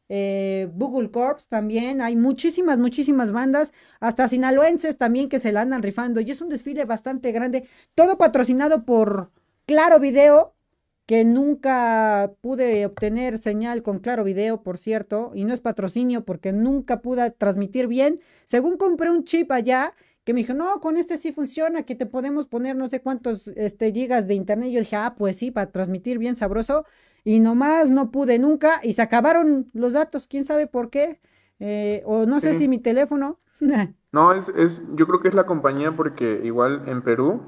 eh, Google Corps también, hay muchísimas, muchísimas bandas, hasta sinaloenses también que se la andan rifando y es un desfile bastante grande, todo patrocinado por Claro Video, que nunca pude obtener señal con Claro Video, por cierto, y no es patrocinio porque nunca pude transmitir bien, según compré un chip allá que me dijo, no, con este sí funciona, que te podemos poner no sé cuántos este, gigas de internet. Yo dije, ah, pues sí, para transmitir bien sabroso y nomás no pude nunca y se acabaron los datos, quién sabe por qué, eh, o no sé si mi teléfono. no, es, es, yo creo que es la compañía porque igual en Perú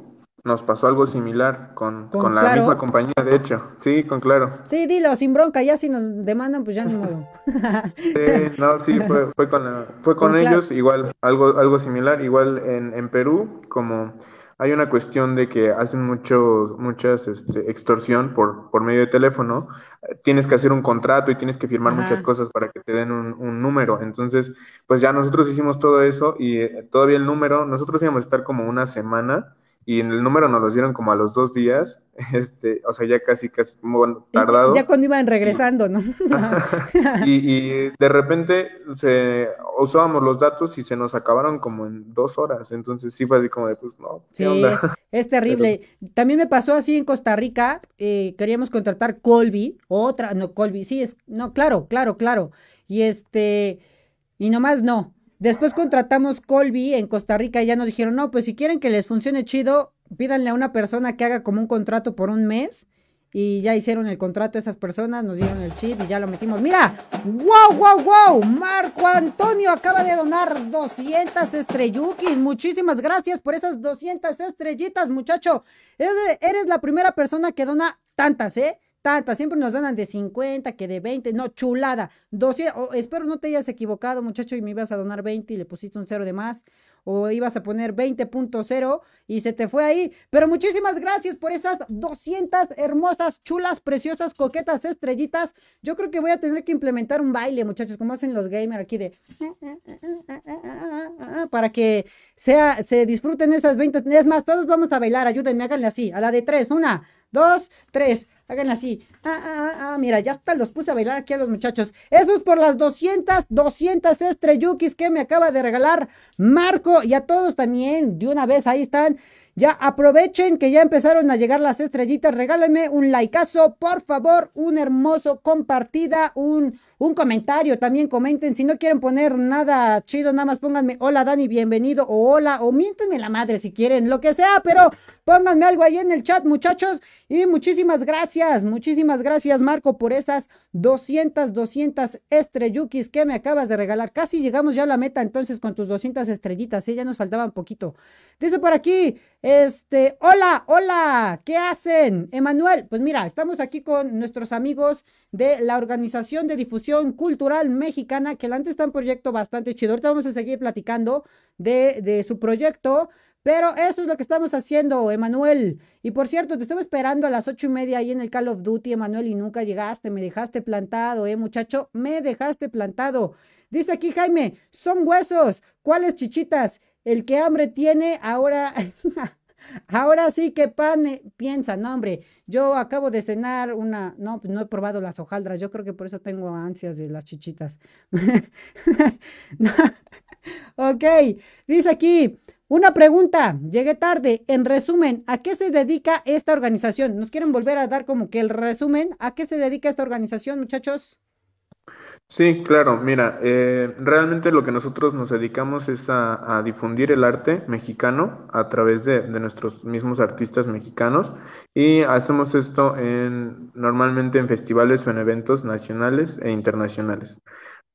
nos pasó algo similar con, con, la misma compañía, de hecho. Sí, con Claro. Sí, dilo, sin bronca, ya si nos demandan, pues ya ni modo. sí, no, sí, fue, fue con, fue con, ellos, igual, algo, algo similar, igual en, en Perú, como hay una cuestión de que hacen mucho, muchas este, extorsión por, por medio de teléfono. Tienes que hacer un contrato y tienes que firmar muchas cosas para que te den un, un, número. Entonces, pues ya nosotros hicimos todo eso y eh, todavía el número, nosotros íbamos a estar como una semana y en el número nos lo dieron como a los dos días, este, o sea, ya casi, casi bueno, tardado. Ya cuando iban regresando, ¿no? y, de repente se usábamos los datos y se nos acabaron como en dos horas, entonces sí fue así como de, pues no, ¿qué sí, Es, terrible. También me pasó así en Costa Rica, eh, queríamos contratar Colby, otra, no, Colby, sí, es, no, claro, claro, claro, y este, y nomás no, Después contratamos Colby en Costa Rica y ya nos dijeron, no, pues si quieren que les funcione chido, pídanle a una persona que haga como un contrato por un mes. Y ya hicieron el contrato esas personas, nos dieron el chip y ya lo metimos. Mira, wow, wow, wow. Marco Antonio acaba de donar 200 estrelluquis. Muchísimas gracias por esas 200 estrellitas, muchacho. Eres la primera persona que dona tantas, ¿eh? Siempre nos donan de 50, que de 20, no, chulada, 200, espero no te hayas equivocado muchacho y me ibas a donar 20 y le pusiste un cero de más, o ibas a poner 20.0 y se te fue ahí, pero muchísimas gracias por esas 200 hermosas, chulas, preciosas, coquetas, estrellitas, yo creo que voy a tener que implementar un baile muchachos, como hacen los gamers aquí de, para que sea, se disfruten esas 20, es más, todos vamos a bailar, ayúdenme, háganle así, a la de 3, una, dos, tres. Hagan así. Ah, ah, ah, ah, mira, ya hasta los puse a bailar aquí a los muchachos. Eso es por las 200, 200 estrellukis que me acaba de regalar Marco y a todos también. De una vez, ahí están. Ya aprovechen que ya empezaron a llegar las estrellitas. Regálenme un likeazo, por favor. Un hermoso compartida, un, un comentario. También comenten. Si no quieren poner nada chido, nada más pónganme hola Dani, bienvenido. O hola, o miéntenme la madre si quieren, lo que sea. Pero pónganme algo ahí en el chat, muchachos. Y muchísimas gracias, muchísimas gracias, Marco, por esas 200, 200 estrellukis que me acabas de regalar. Casi llegamos ya a la meta entonces con tus 200 estrellitas. ¿eh? Ya nos faltaba un poquito. Dice por aquí. Este, hola, hola, ¿qué hacen? Emanuel, pues mira, estamos aquí con nuestros amigos de la Organización de Difusión Cultural Mexicana, que antes está un proyecto bastante chido. Ahorita vamos a seguir platicando de, de su proyecto, pero eso es lo que estamos haciendo, Emanuel. Y por cierto, te estuve esperando a las ocho y media ahí en el Call of Duty, Emanuel, y nunca llegaste. Me dejaste plantado, eh, muchacho. Me dejaste plantado. Dice aquí Jaime, son huesos. ¿Cuáles chichitas? El que hambre tiene, ahora, ahora sí que pan eh, piensa, no hombre, yo acabo de cenar una, no, pues no he probado las hojaldras, yo creo que por eso tengo ansias de las chichitas. ok, dice aquí, una pregunta, llegué tarde. En resumen, ¿a qué se dedica esta organización? ¿Nos quieren volver a dar como que el resumen? ¿A qué se dedica esta organización, muchachos? Sí, claro, mira, eh, realmente lo que nosotros nos dedicamos es a, difundir el arte mexicano a través de, nuestros mismos artistas mexicanos y hacemos esto en, normalmente en festivales o en eventos nacionales e internacionales.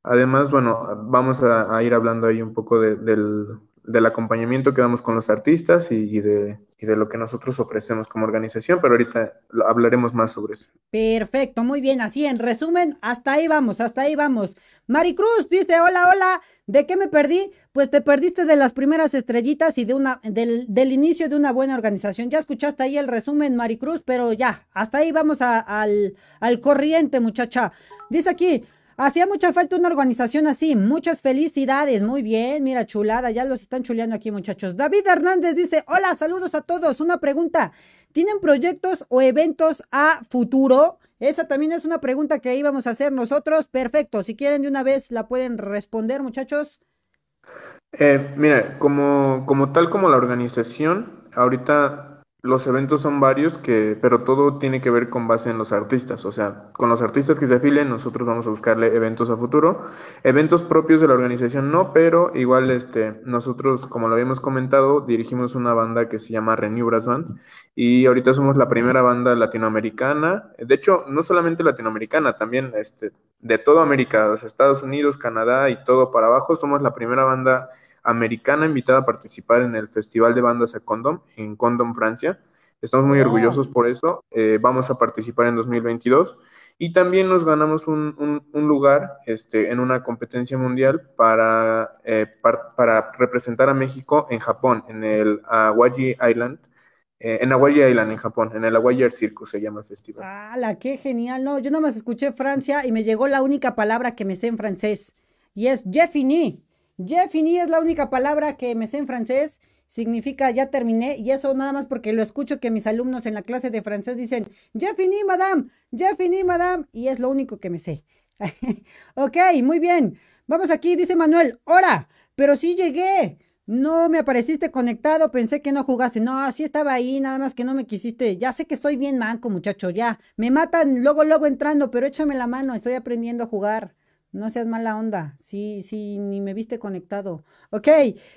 Además, bueno, vamos a, ir hablando ahí un poco del, del acompañamiento que damos con los artistas y, de, de, lo que nosotros ofrecemos como organización, pero ahorita hablaremos más sobre eso. Perfecto, muy bien, así en resumen, hasta ahí vamos, hasta ahí vamos. Maricruz dice, hola, hola, ¿de qué me perdí? Pues te perdiste de las primeras estrellitas y de una, del, del inicio de una buena organización. Ya escuchaste ahí el resumen, Maricruz, pero ya, hasta ahí vamos al, al corriente, muchacha. Dice aquí, Hacía mucha falta una organización así. Muchas felicidades. Muy bien, mira, chulada. Ya los están chuleando aquí, muchachos. David Hernández dice: Hola, saludos a todos. Una pregunta: ¿Tienen proyectos o eventos a futuro? Esa también es una pregunta que íbamos a hacer nosotros. Perfecto. Si quieren de una vez la pueden responder, muchachos. Eh, mira, como, como tal como la organización, ahorita los eventos son varios, que, pero todo tiene que ver con base en los artistas. O sea, con los artistas que se afilen, nosotros vamos a buscarle eventos a futuro. Eventos propios de la organización no, pero igual este, nosotros, como lo habíamos comentado, dirigimos una banda que se llama Renew Brass Band. Y ahorita somos la primera banda latinoamericana. De hecho, no solamente latinoamericana, también este, de toda América, los Estados Unidos, Canadá y todo para abajo. Somos la primera banda americana invitada a participar en el Festival de Bandas a Condom en Condom, Francia. Estamos muy orgullosos por eso. Eh, vamos a participar en 2022 y también nos ganamos un, lugar este, en una competencia mundial para, eh, para representar a México en Japón, en el Awaji Island. Eh, en Hawaii Island, en Japón, en el Hawaii Air Circus se llama el festival. ¡Hala, qué genial! No, yo nada más escuché Francia y me llegó la única palabra que me sé en francés y es Jeffini. Ya fini es la única palabra que me sé en francés. Significa ya terminé. Y eso nada más porque lo escucho que mis alumnos en la clase de francés dicen, ya fini, madame, ya fini, madame. Y es lo único que me sé. ok, muy bien. Vamos aquí, dice Manuel. Hola, pero sí llegué. No me apareciste conectado, pensé que no jugase. No, sí estaba ahí, nada más que no me quisiste. Ya sé que estoy bien manco, muchacho, ya. Me matan luego, luego entrando, pero échame la mano, estoy aprendiendo a jugar. No seas mala onda. Sí, sí, ni me viste conectado. Ok,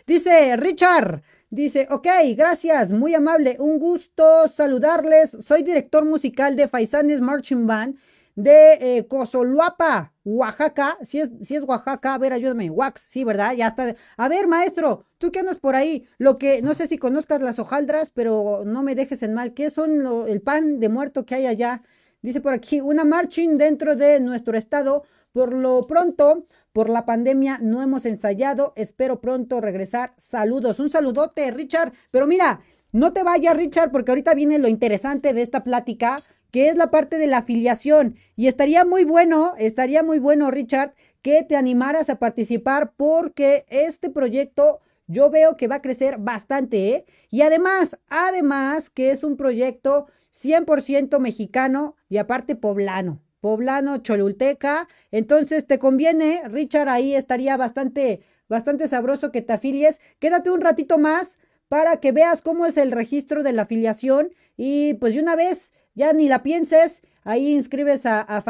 dice Richard. Dice, ok, gracias, muy amable. Un gusto saludarles. Soy director musical de Faisanes Marching Band de eh, Cozoluapa, Oaxaca. Si es, si es Oaxaca, a ver, ayúdame. Wax, sí, ¿verdad? Ya está. A ver, maestro, tú qué andas por ahí. Lo que, no sé si conozcas las hojaldras, pero no me dejes en mal. ¿Qué son el pan de muerto que hay allá? Dice por aquí, una marching dentro de nuestro estado por lo pronto, por la pandemia no hemos ensayado. Espero pronto regresar. Saludos. Un saludote, Richard. Pero mira, no te vayas, Richard, porque ahorita viene lo interesante de esta plática, que es la parte de la afiliación. Y estaría muy bueno, estaría muy bueno, Richard, que te animaras a participar porque este proyecto yo veo que va a crecer bastante, ¿eh? Y además, además que es un proyecto 100% mexicano y aparte poblano, poblano, cholulteca. Entonces te conviene, Richard, ahí estaría bastante, bastante sabroso que te afilies. Quédate un ratito más para que veas cómo es el registro de la afiliación y pues de una vez, ya ni la pienses, ahí inscribes a, a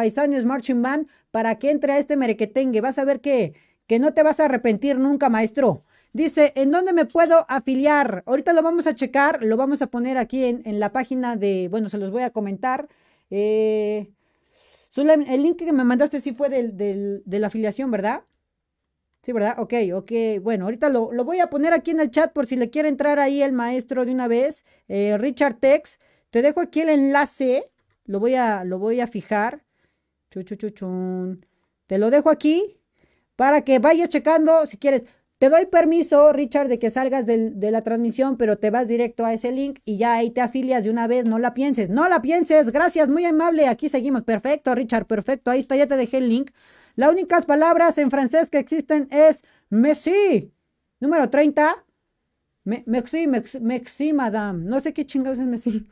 Marching Band para que entre a este merequetengue. Vas a ver que, que no te vas a arrepentir nunca, maestro. Dice, ¿en dónde me puedo afiliar? Ahorita lo vamos a checar, lo vamos a poner aquí en, la página de, bueno, se los voy a comentar. Eh, el link que me mandaste sí fue del, de la afiliación, ¿verdad? Sí, ¿verdad? Ok, ok. Bueno, ahorita lo, voy a poner aquí en el chat por si le quiere entrar ahí el maestro de una vez. Eh, Richard Tex, te dejo aquí el enlace. Lo voy a, lo voy a fijar. Chuchuchuchun. Te lo dejo aquí para que vayas checando si quieres. Te doy permiso, Richard, de que salgas de la transmisión, pero te vas directo a ese link y ya ahí te afilias de una vez. No la pienses, no la pienses. Gracias, muy amable. Aquí seguimos. Perfecto, Richard, perfecto. Ahí está, ya te dejé el link. Las únicas palabras en francés que existen es merci. Número 30. merci, merci, madame. No sé qué chingados es merci.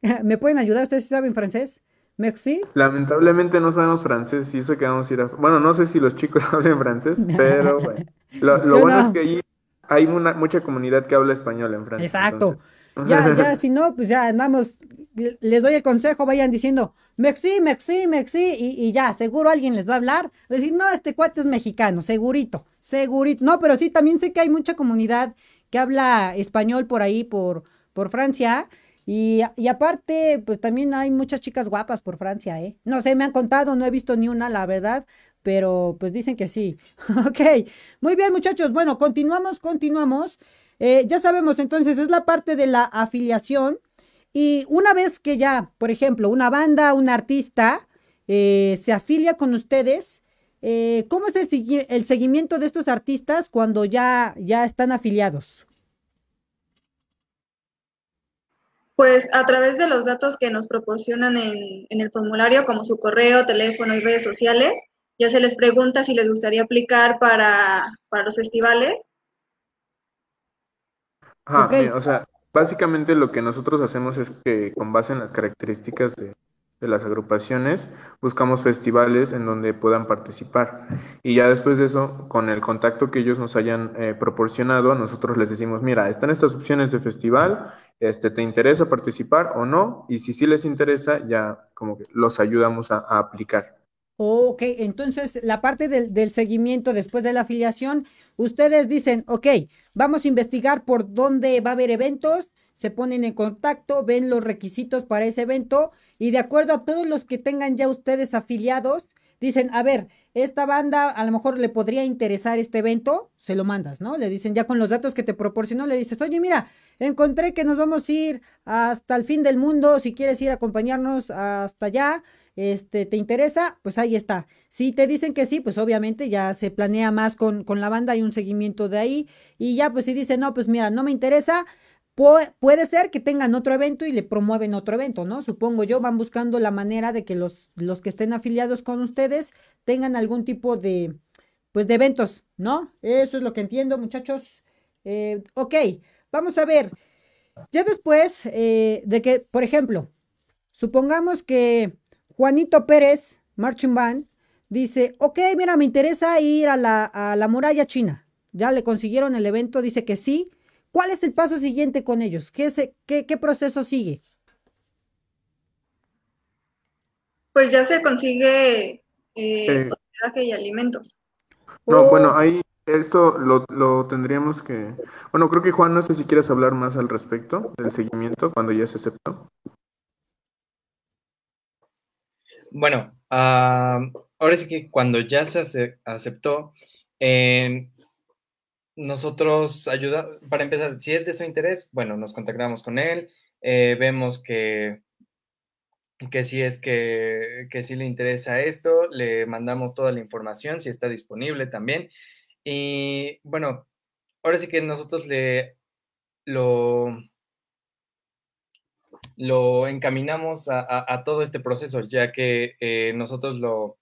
¿Me pueden ayudar? ¿Ustedes saben francés? Merci. Lamentablemente no sabemos francés y eso que vamos a ir a... Bueno, no sé si los chicos hablan francés, pero bueno. Lo, bueno es que ahí hay una, mucha comunidad que habla español en Francia. Exacto. Ya, ya, si no, pues ya andamos, les doy el consejo, vayan diciendo, Mexi, Mexi, Mexi, y, y ya, seguro alguien les va a hablar, decir, no, este cuate es mexicano, segurito, segurito. No, pero sí, también sé que hay mucha comunidad que habla español por ahí, por, por Francia, y, aparte, pues también hay muchas chicas guapas por Francia, ¿eh? No sé, me han contado, no he visto ni una, la verdad, pero pues dicen que sí. ok, muy bien muchachos, bueno, continuamos, continuamos. Eh, ya sabemos entonces, es la parte de la afiliación. Y una vez que ya, por ejemplo, una banda, un artista eh, se afilia con ustedes, eh, ¿cómo es el, el, seguimiento de estos artistas cuando ya, ya están afiliados? Pues a través de los datos que nos proporcionan en, el formulario, como su correo, teléfono y redes sociales, ya se les pregunta si les gustaría aplicar para, los festivales. Ajá, o sea, básicamente lo que nosotros hacemos es que con base en las características de, de las agrupaciones, buscamos festivales en donde puedan participar. Y ya después de eso, con el contacto que ellos nos hayan eh, proporcionado, nosotros les decimos, mira, están estas opciones de festival, este, ¿te interesa participar o no? Y si sí les interesa, ya como que los ayudamos a, aplicar. Ok, entonces la parte del, del, seguimiento después de la afiliación, ustedes dicen, ok, vamos a investigar por dónde va a haber eventos, se ponen en contacto, ven los requisitos para ese evento y de acuerdo a todos los que tengan ya ustedes afiliados, dicen, a ver, esta banda a lo mejor le podría interesar este evento, se lo mandas, ¿no? Le dicen ya con los datos que te proporcionó, le dices, oye, mira, encontré que nos vamos a ir hasta el fin del mundo, si quieres ir a acompañarnos hasta allá, este, ¿te interesa? Pues ahí está. Si te dicen que sí, pues obviamente ya se planea más con, con la banda, hay un seguimiento de ahí, y ya pues si dicen, no, pues mira, no me interesa, puede ser que tengan otro evento y le promueven otro evento, ¿no? Supongo yo, van buscando la manera de que los, los que estén afiliados con ustedes tengan algún tipo de, pues, de eventos, ¿no? Eso es lo que entiendo, muchachos. Eh, ok, vamos a ver. Ya después eh, de que, por ejemplo, supongamos que Juanito Pérez, Marching Band, dice, ok, mira, me interesa ir a la, a la muralla china. Ya le consiguieron el evento, dice que sí, ¿Cuál es el paso siguiente con ellos? ¿Qué, qué, proceso sigue? Pues ya se consigue eh, hospedaje y alimentos. No, oh. bueno, ahí esto lo, tendríamos que... Bueno, creo que Juan, no sé si quieres hablar más al respecto del seguimiento cuando ya se aceptó. Bueno, ahora sí que cuando ya se aceptó, eh, nosotros ayuda, para empezar, si es de su interés, bueno, nos contactamos con él, eh, vemos que, que si es que, que si le interesa esto, le mandamos toda la información, si está disponible también. Y bueno, ahora sí que nosotros le lo, lo encaminamos a, todo este proceso, ya que eh, nosotros lo...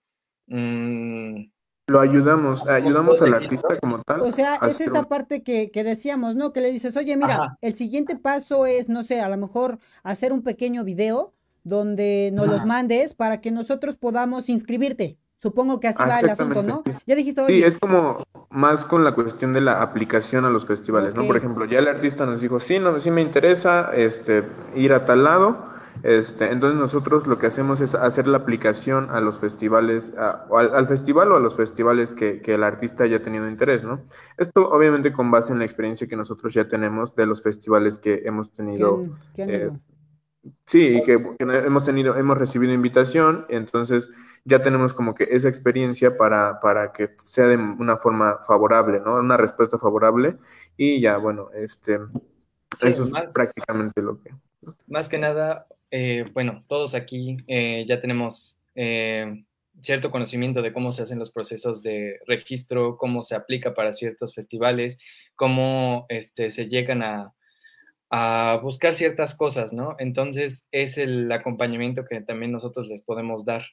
Mm, Lo ayudamos, ayudamos al artista como tal. O sea, es esta parte que, que, decíamos, ¿no? Que le dices, oye, mira, el siguiente paso es, no sé, a lo mejor hacer un pequeño video donde nos los mandes para que nosotros podamos inscribirte. Supongo que así va el asunto, ¿no? Ya dijiste, oye. Sí, es como más con la cuestión de la aplicación a los festivales, ¿no? Por ejemplo, ya el artista nos dijo, sí, no, sí me interesa este, ir a tal lado este, entonces nosotros lo que hacemos es hacer la aplicación a los festivales, al, festival o a los festivales que, el artista haya tenido interés, ¿no? Esto obviamente con base en la experiencia que nosotros ya tenemos de los festivales que hemos tenido. Eh, sí, que, hemos tenido, hemos recibido invitación, entonces ya tenemos como que esa experiencia para, para que sea de una forma favorable, ¿no? Una respuesta favorable y ya, bueno, este, eso es prácticamente lo que... Más que nada, eh, bueno, todos aquí eh, ya tenemos eh, cierto conocimiento de cómo se hacen los procesos de registro, cómo se aplica para ciertos festivales, cómo este, se llegan a, buscar ciertas cosas, ¿no? Entonces es el acompañamiento que también nosotros les podemos dar.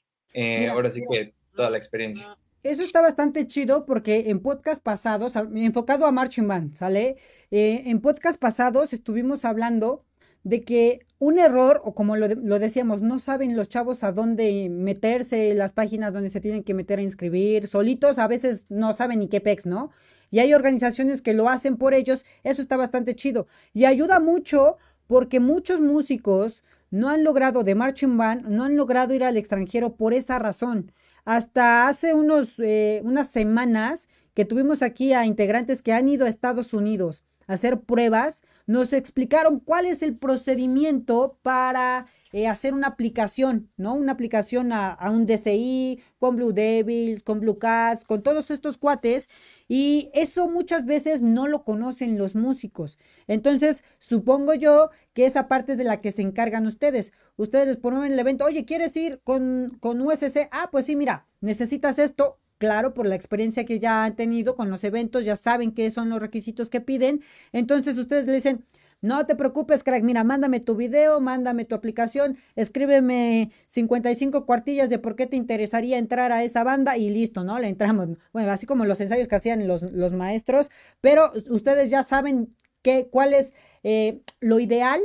ahora sí que toda la experiencia. Eso está bastante chido porque en podcast pasados, enfocado a Marching Band, ¿sale? en podcast pasados estuvimos hablando de que un error, o como lo, decíamos, no saben los chavos a dónde meterse, las páginas donde se tienen que meter a inscribir, solitos a veces no saben ni qué pex, ¿no? Y hay organizaciones que lo hacen por ellos, eso está bastante chido. Y ayuda mucho porque muchos músicos no han logrado de marching band, no han logrado ir al extranjero por esa razón. Hasta hace unos, eh, unas semanas que tuvimos aquí a integrantes que han ido a Estados Unidos hacer pruebas, nos explicaron cuál es el procedimiento para eh, hacer una aplicación, ¿no? Una aplicación a, un DCI, con Blue Devils, con Blue Cats, con todos estos cuates. Y eso muchas veces no lo conocen los músicos. Entonces, supongo yo que esa parte es de la que se encargan ustedes. Ustedes les ponen el evento, oye, ¿quieres ir con, con USC? Ah, pues sí, mira, necesitas esto, claro, por la experiencia que ya han tenido con los eventos, ya saben qué son los requisitos que piden. Entonces ustedes le dicen, no te preocupes, crack, mira, mándame tu video, mándame tu aplicación, escríbeme 55 cuartillas de por qué te interesaría entrar a esa banda y listo, ¿no? Le entramos. Bueno, así como los ensayos que hacían los, maestros, pero ustedes ya saben qué, cuál es eh, lo ideal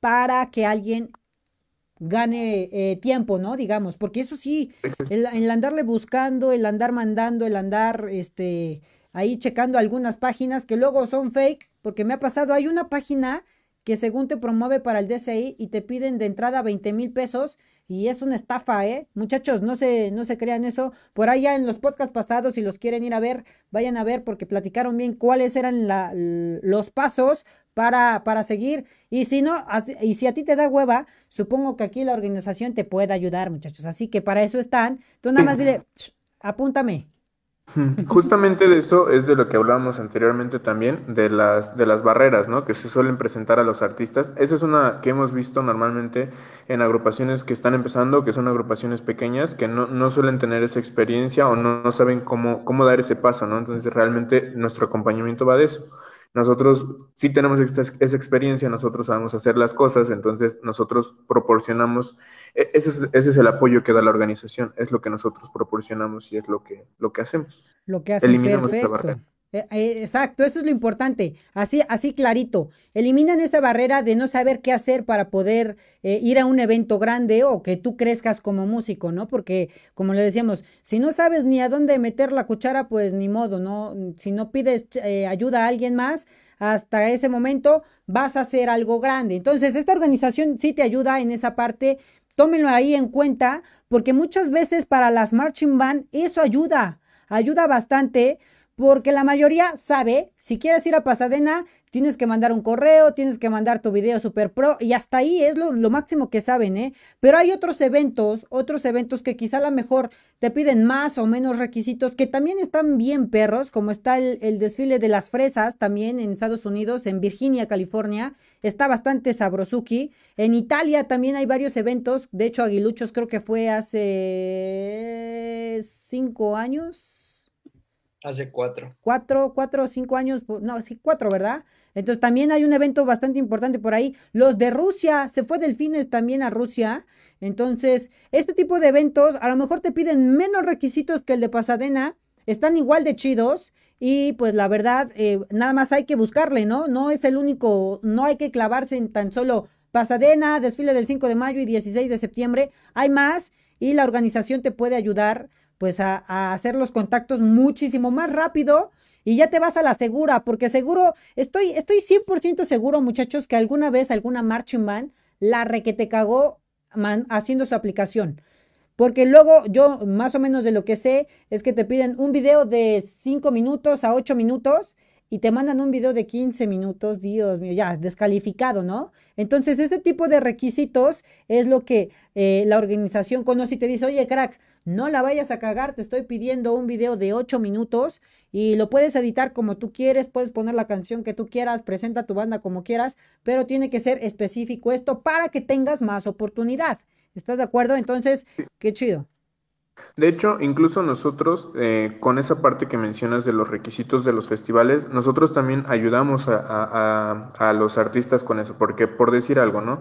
para que alguien gane eh, tiempo, ¿no? Digamos, porque eso sí, el, el, andarle buscando, el andar mandando, el andar, este, ahí checando algunas páginas que luego son fake, porque me ha pasado, hay una página que según te promueve para el DCI y te piden de entrada 20 mil pesos y es una estafa, ¿eh? Muchachos, no se, no se crean eso. Por allá en los podcasts pasados, si los quieren ir a ver, vayan a ver porque platicaron bien cuáles eran la, los pasos para, para seguir. Y si no, y si a ti te da hueva, supongo que aquí la organización te puede ayudar, muchachos. Así que para eso están. Tú nada más dile, apúntame. Justamente de eso es de lo que hablábamos anteriormente también, de las, de las barreras, ¿no? Que se suelen presentar a los artistas. Esa es una que hemos visto normalmente en agrupaciones que están empezando, que son agrupaciones pequeñas, que no, no suelen tener esa experiencia o no, no saben cómo, cómo dar ese paso, ¿no? Entonces realmente nuestro acompañamiento va de eso. Nosotros sí tenemos esa experiencia, nosotros sabemos hacer las cosas, entonces nosotros proporcionamos, e, ese es, ese es, el apoyo que da la organización, es lo que nosotros proporcionamos y es lo que, lo que hacemos. Lo que hacen, Eliminamos perfecto. Eh, eh, exacto, eso es lo importante, así, así clarito. Eliminan esa barrera de no saber qué hacer para poder eh, ir a un evento grande o que tú crezcas como músico, ¿no? Porque, como le decíamos, si no sabes ni a dónde meter la cuchara, pues ni modo, ¿no? Si no pides ayuda a alguien más, hasta ese momento vas a hacer algo grande. Entonces, esta organización sí te ayuda en esa parte. Tómenlo ahí en cuenta, porque muchas veces para las marching band eso ayuda, ayuda bastante porque la mayoría sabe, si quieres ir a Pasadena, tienes que mandar un correo, tienes que mandar tu video super pro y hasta ahí es lo, máximo que saben, ¿eh? Pero hay otros eventos, otros eventos que quizá a lo mejor te piden más o menos requisitos que también están bien perros, como está el, el desfile de las fresas también en Estados Unidos, en Virginia, California, está bastante sabrosuki. En Italia también hay varios eventos, de hecho Aguiluchos creo que fue hace cinco años, Hace cuatro. Cuatro, cuatro o cinco años, no, sí, cuatro, ¿verdad? Entonces también hay un evento bastante importante por ahí. Los de Rusia, se fue Delfines también a Rusia. Entonces, este tipo de eventos a lo mejor te piden menos requisitos que el de Pasadena, están igual de chidos y pues la verdad, eh, nada más hay que buscarle, ¿no? No es el único, no hay que clavarse en tan solo Pasadena, desfile del 5 de mayo y 16 de septiembre. Hay más y la organización te puede ayudar pues a, hacer los contactos muchísimo más rápido y ya te vas a la segura, porque seguro, estoy, estoy 100% seguro, muchachos, que alguna vez alguna marching band la re que te cagó haciendo su aplicación. Porque luego yo más o menos de lo que sé es que te piden un video de 5 minutos a 8 minutos y te mandan un video de 15 minutos, Dios mío, ya descalificado, ¿no? Entonces ese tipo de requisitos es lo que eh, la organización conoce y te dice, oye, crack, no la vayas a cagar, te estoy pidiendo un video de 8 minutos y lo puedes editar como tú quieres, puedes poner la canción que tú quieras, presenta tu banda como quieras, pero tiene que ser específico esto para que tengas más oportunidad. ¿Estás de acuerdo? Entonces, qué chido. De hecho, incluso nosotros, eh, con esa parte que mencionas de los requisitos de los festivales, nosotros también ayudamos a, a los artistas con eso, porque por decir algo, ¿no?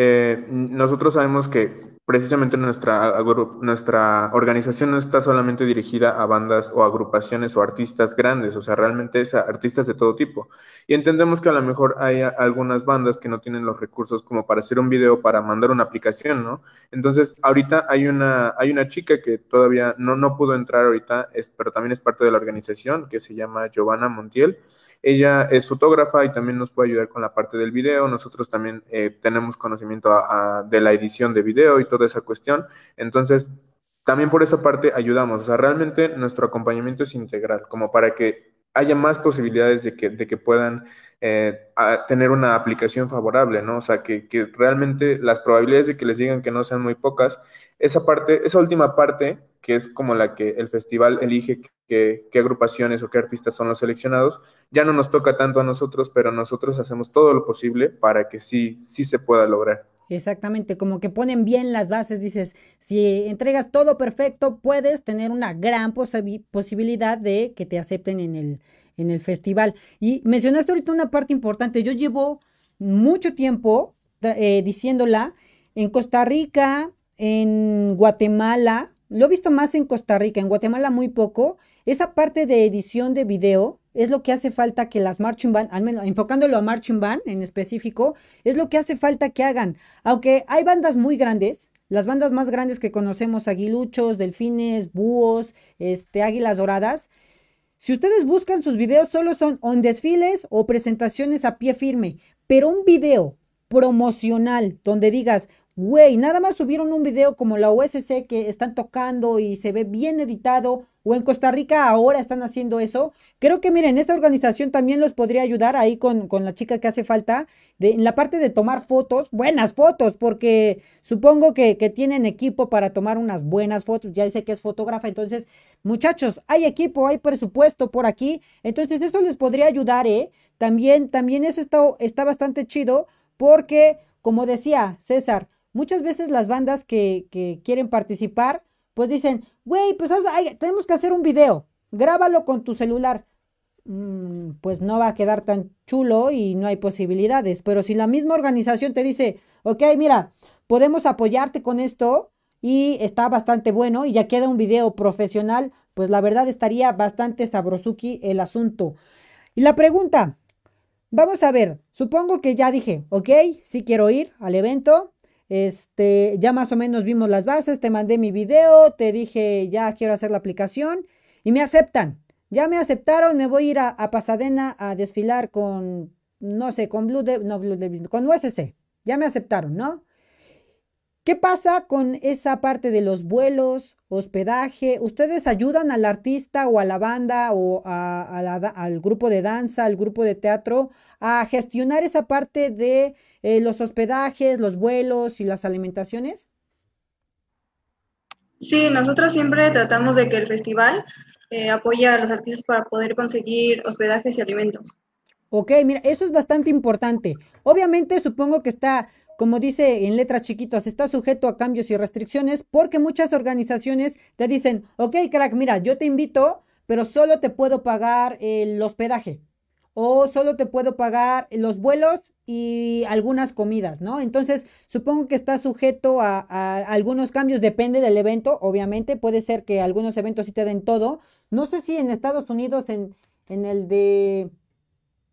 Eh, nosotros sabemos que precisamente nuestra, nuestra organización no está solamente dirigida a bandas o agrupaciones o artistas grandes, o sea, realmente es a artistas de todo tipo. Y entendemos que a lo mejor hay algunas bandas que no tienen los recursos como para hacer un video, para mandar una aplicación, ¿no? Entonces, ahorita hay una, hay una chica que todavía no, no pudo entrar ahorita, es, pero también es parte de la organización, que se llama Giovanna Montiel. Ella es fotógrafa y también nos puede ayudar con la parte del video. Nosotros también eh, tenemos conocimiento de la edición de video y toda esa cuestión. Entonces, también por esa parte ayudamos. O sea, realmente nuestro acompañamiento es integral, como para que haya más posibilidades de que, de que puedan eh, tener una aplicación favorable, ¿no? O sea, que, que, realmente las probabilidades de que les digan que no sean muy pocas, esa parte, esa última parte, que es como la que el festival elige qué, agrupaciones o qué artistas son los seleccionados, ya no nos toca tanto a nosotros, pero nosotros hacemos todo lo posible para que sí, sí se pueda lograr. Exactamente, como que ponen bien las bases, dices, si entregas todo perfecto, puedes tener una gran posibilidad de que te acepten en el, en el festival. Y mencionaste ahorita una parte importante, yo llevo mucho tiempo eh, diciéndola, en Costa Rica, en Guatemala, lo he visto más en Costa Rica, en Guatemala muy poco, esa parte de edición de video es lo que hace falta que las marching band, al menos enfocándolo a marching band en específico, es lo que hace falta que hagan. Aunque hay bandas muy grandes, las bandas más grandes que conocemos, aguiluchos, delfines, búhos, este, águilas doradas, si ustedes buscan sus videos solo son en desfiles o presentaciones a pie firme, pero un video promocional donde digas, Güey, nada más subieron un video como la OSC que están tocando y se ve bien editado, o en Costa Rica ahora están haciendo eso. Creo que miren, esta organización también los podría ayudar ahí con, con la chica que hace falta, de, en la parte de tomar fotos, buenas fotos, porque supongo que, que tienen equipo para tomar unas buenas fotos, ya dice que es fotógrafa, entonces, muchachos, hay equipo, hay presupuesto por aquí, entonces esto les podría ayudar, ¿eh? También, también eso está, está bastante chido, porque, como decía César, muchas veces las bandas que, quieren participar, pues dicen, güey, pues tenemos que hacer un video, grábalo con tu celular. Mm, pues no va a quedar tan chulo y no hay posibilidades. Pero si la misma organización te dice, ok, mira, podemos apoyarte con esto y está bastante bueno y ya queda un video profesional, pues la verdad estaría bastante sabrosuki el asunto. Y la pregunta, vamos a ver, supongo que ya dije, ok, sí quiero ir al evento, este, ya más o menos vimos las bases, te mandé mi video, te dije ya quiero hacer la aplicación y me aceptan. Ya me aceptaron, me voy a ir a, Pasadena a desfilar con, no sé, con Blue, no Blue con USC. Ya me aceptaron, ¿no? ¿Qué pasa con esa parte de los vuelos, hospedaje? ¿Ustedes ayudan al artista o a la banda o al grupo de danza, al grupo de teatro a gestionar esa parte de eh, los hospedajes, los vuelos y las alimentaciones? Sí, nosotros siempre tratamos de que el festival eh, apoye a los artistas para poder conseguir hospedajes y alimentos. Ok, mira, eso es bastante importante. Obviamente supongo que está como dice en letras chiquitas, está sujeto a cambios y restricciones porque muchas organizaciones te dicen, ok, crack, mira, yo te invito, pero solo te puedo pagar el hospedaje o solo te puedo pagar los vuelos y algunas comidas, ¿no? Entonces, supongo que está sujeto a, algunos cambios, depende del evento, obviamente, puede ser que algunos eventos sí te den todo. No sé si en Estados Unidos, en, en el de...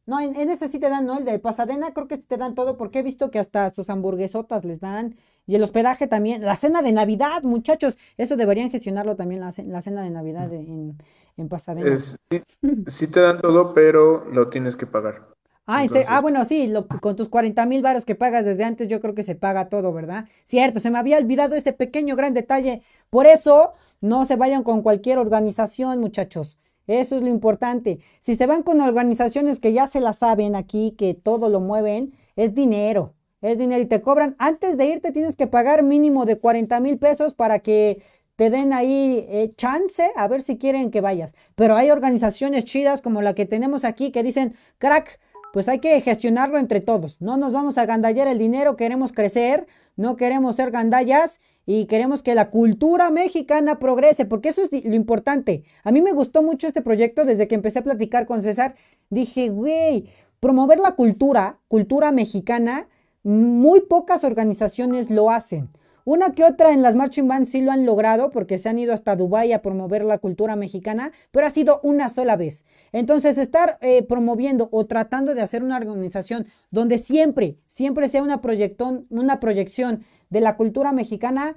No, en, ese sí te dan, ¿no? El de Pasadena creo que sí te dan todo porque he visto que hasta sus hamburguesotas les dan. Y el hospedaje también. La cena de Navidad, muchachos. Eso deberían gestionarlo también, la, la cena de Navidad en, en Pasadena. sí, te dan todo, pero lo tienes que pagar. Ah, ah, bueno, sí, con tus 40 mil varos que pagas desde antes, yo creo que se paga todo, ¿verdad? Cierto, se me había olvidado ese pequeño gran detalle. Por eso, no se vayan con cualquier organización, muchachos. Eso es lo importante. Si se van con organizaciones que ya se la saben aquí, que todo lo mueven, es dinero. Es dinero y te cobran. Antes de irte tienes que pagar mínimo de 40 mil pesos para que te den ahí eh, chance a ver si quieren que vayas. Pero hay organizaciones chidas como la que tenemos aquí que dicen, crack, pues hay que gestionarlo entre todos. No nos vamos a gandallar el dinero, queremos crecer, no queremos ser gandallas y queremos que la cultura mexicana progrese, porque eso es lo importante. A mí me gustó mucho este proyecto desde que empecé a platicar con César. Dije, güey, promover la cultura, cultura mexicana, muy pocas organizaciones lo hacen. Una que otra en las marching bands sí lo han logrado porque se han ido hasta Dubái a promover la cultura mexicana, pero ha sido una sola vez. Entonces, estar eh, promoviendo o tratando de hacer una organización donde siempre, siempre sea una, una proyección de la cultura mexicana,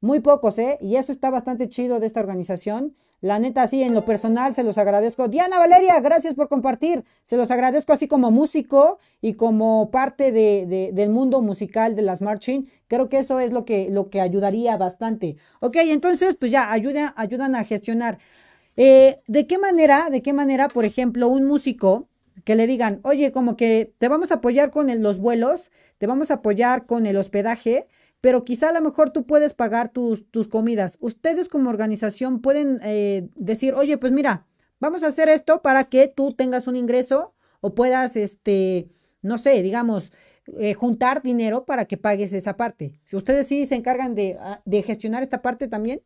muy pocos, ¿eh? Y eso está bastante chido de esta organización. La neta, sí, en lo personal se los agradezco. Diana Valeria, gracias por compartir. Se los agradezco así como músico y como parte de, del mundo musical de las marching. Creo que eso es lo que, lo que ayudaría bastante. Ok, entonces, pues ya, ayuda, ayudan a gestionar. Eh, ¿De qué manera, de qué manera, por ejemplo, un músico que le digan, oye, como que te vamos a apoyar con los vuelos, te vamos a apoyar con el hospedaje, pero quizá a lo mejor tú puedes pagar tus, tus comidas. Ustedes como organización pueden eh, decir, oye, pues mira, vamos a hacer esto para que tú tengas un ingreso o puedas, este, no sé, digamos, eh, juntar dinero para que pagues esa parte. Si ustedes sí se encargan de, ah, de gestionar esta parte también.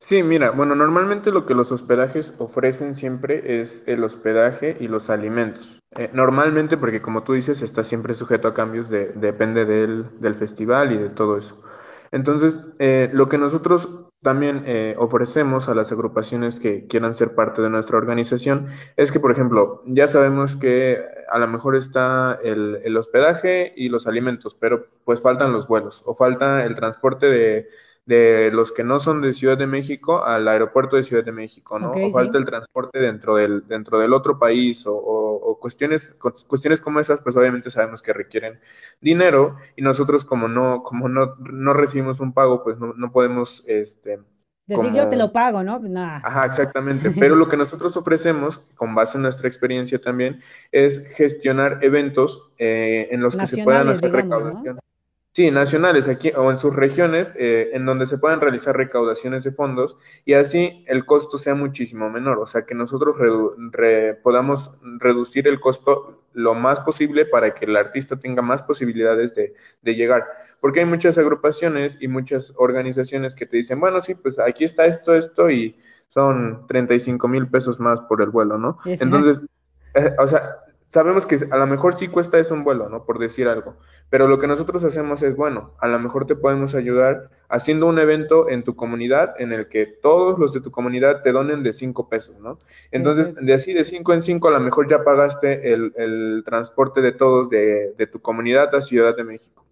Sí, mira, bueno, normalmente lo que los hospedajes ofrecen siempre es el hospedaje y los alimentos. Eh, normalmente, porque como tú dices, está siempre sujeto a cambios, de, depende del, del, festival y de todo eso. Entonces, eh, lo que nosotros también eh, ofrecemos a las agrupaciones que quieran ser parte de nuestra organización es que, por ejemplo, ya sabemos que a lo mejor está el, el hospedaje y los alimentos, pero pues faltan los vuelos o falta el transporte de de los que no son de Ciudad de México al aeropuerto de Ciudad de México, ¿no? o falta el transporte dentro del, dentro del otro país o, cuestiones, cuestiones como esas, pues obviamente sabemos que requieren dinero y nosotros como no, como no, no recibimos un pago, pues no, no podemos, este... Decir yo te lo pago, ¿no? Ajá, exactamente. Pero lo que nosotros ofrecemos, con base en nuestra experiencia también, es gestionar eventos eh, en los que se puedan hacer recaudación. Sí, nacionales aquí o en sus regiones eh, en donde se puedan realizar recaudaciones de fondos y así el costo sea muchísimo menor, o sea que nosotros podamos reducir el costo lo más posible para que el artista tenga más posibilidades de, de, llegar. Porque hay muchas agrupaciones y muchas organizaciones que te dicen, bueno, sí, pues aquí está esto, esto y son 35 mil pesos más por el vuelo, ¿no? Entonces, eh, o sea, sabemos que a lo mejor sí cuesta eso un vuelo, ¿no? Por decir algo. Pero lo que nosotros hacemos es, bueno, a lo mejor te podemos ayudar haciendo un evento en tu comunidad en el que todos los de tu comunidad te donen de cinco pesos, ¿no? Entonces, de así de cinco en cinco, a lo mejor ya pagaste el, transporte de todos de, tu comunidad a Ciudad de México.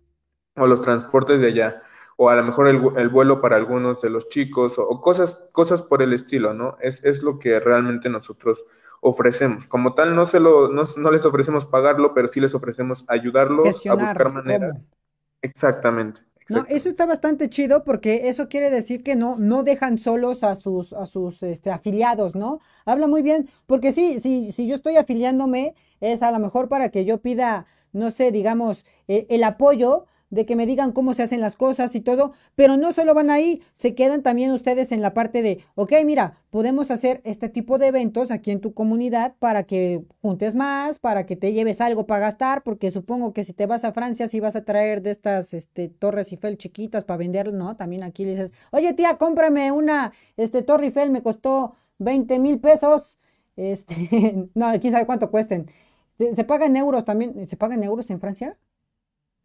O los transportes de allá. O a lo mejor el, vuelo para algunos de los chicos, o, cosas, cosas por el estilo, ¿no? Es, es lo que realmente nosotros ofrecemos. Como tal, no, se lo, no, les ofrecemos pagarlo, pero sí les ofrecemos ayudarlos a buscar maneras. Exactamente. No, eso está bastante chido porque eso quiere decir que no, no dejan solos a sus, a sus este, afiliados, ¿no? Habla muy bien, porque sí, sí, si yo estoy afiliándome, es a lo mejor para que yo pida, no sé, digamos, eh, el apoyo, de que me digan cómo se hacen las cosas y todo, pero no solo van ahí, se quedan también ustedes en la parte de, ok, mira, podemos hacer este tipo de eventos aquí en tu comunidad para que juntes más, para que te lleves algo para gastar, porque supongo que si te vas a Francia, si vas a traer de estas este, torres Eiffel chiquitas para vender, ¿no? También aquí le dices, oye tía, cómprame una este, torre Eiffel, me costó 20 mil pesos, este, no, quién sabe cuánto cuesten. Se, paga en euros también. ¿Se paga en euros en Francia?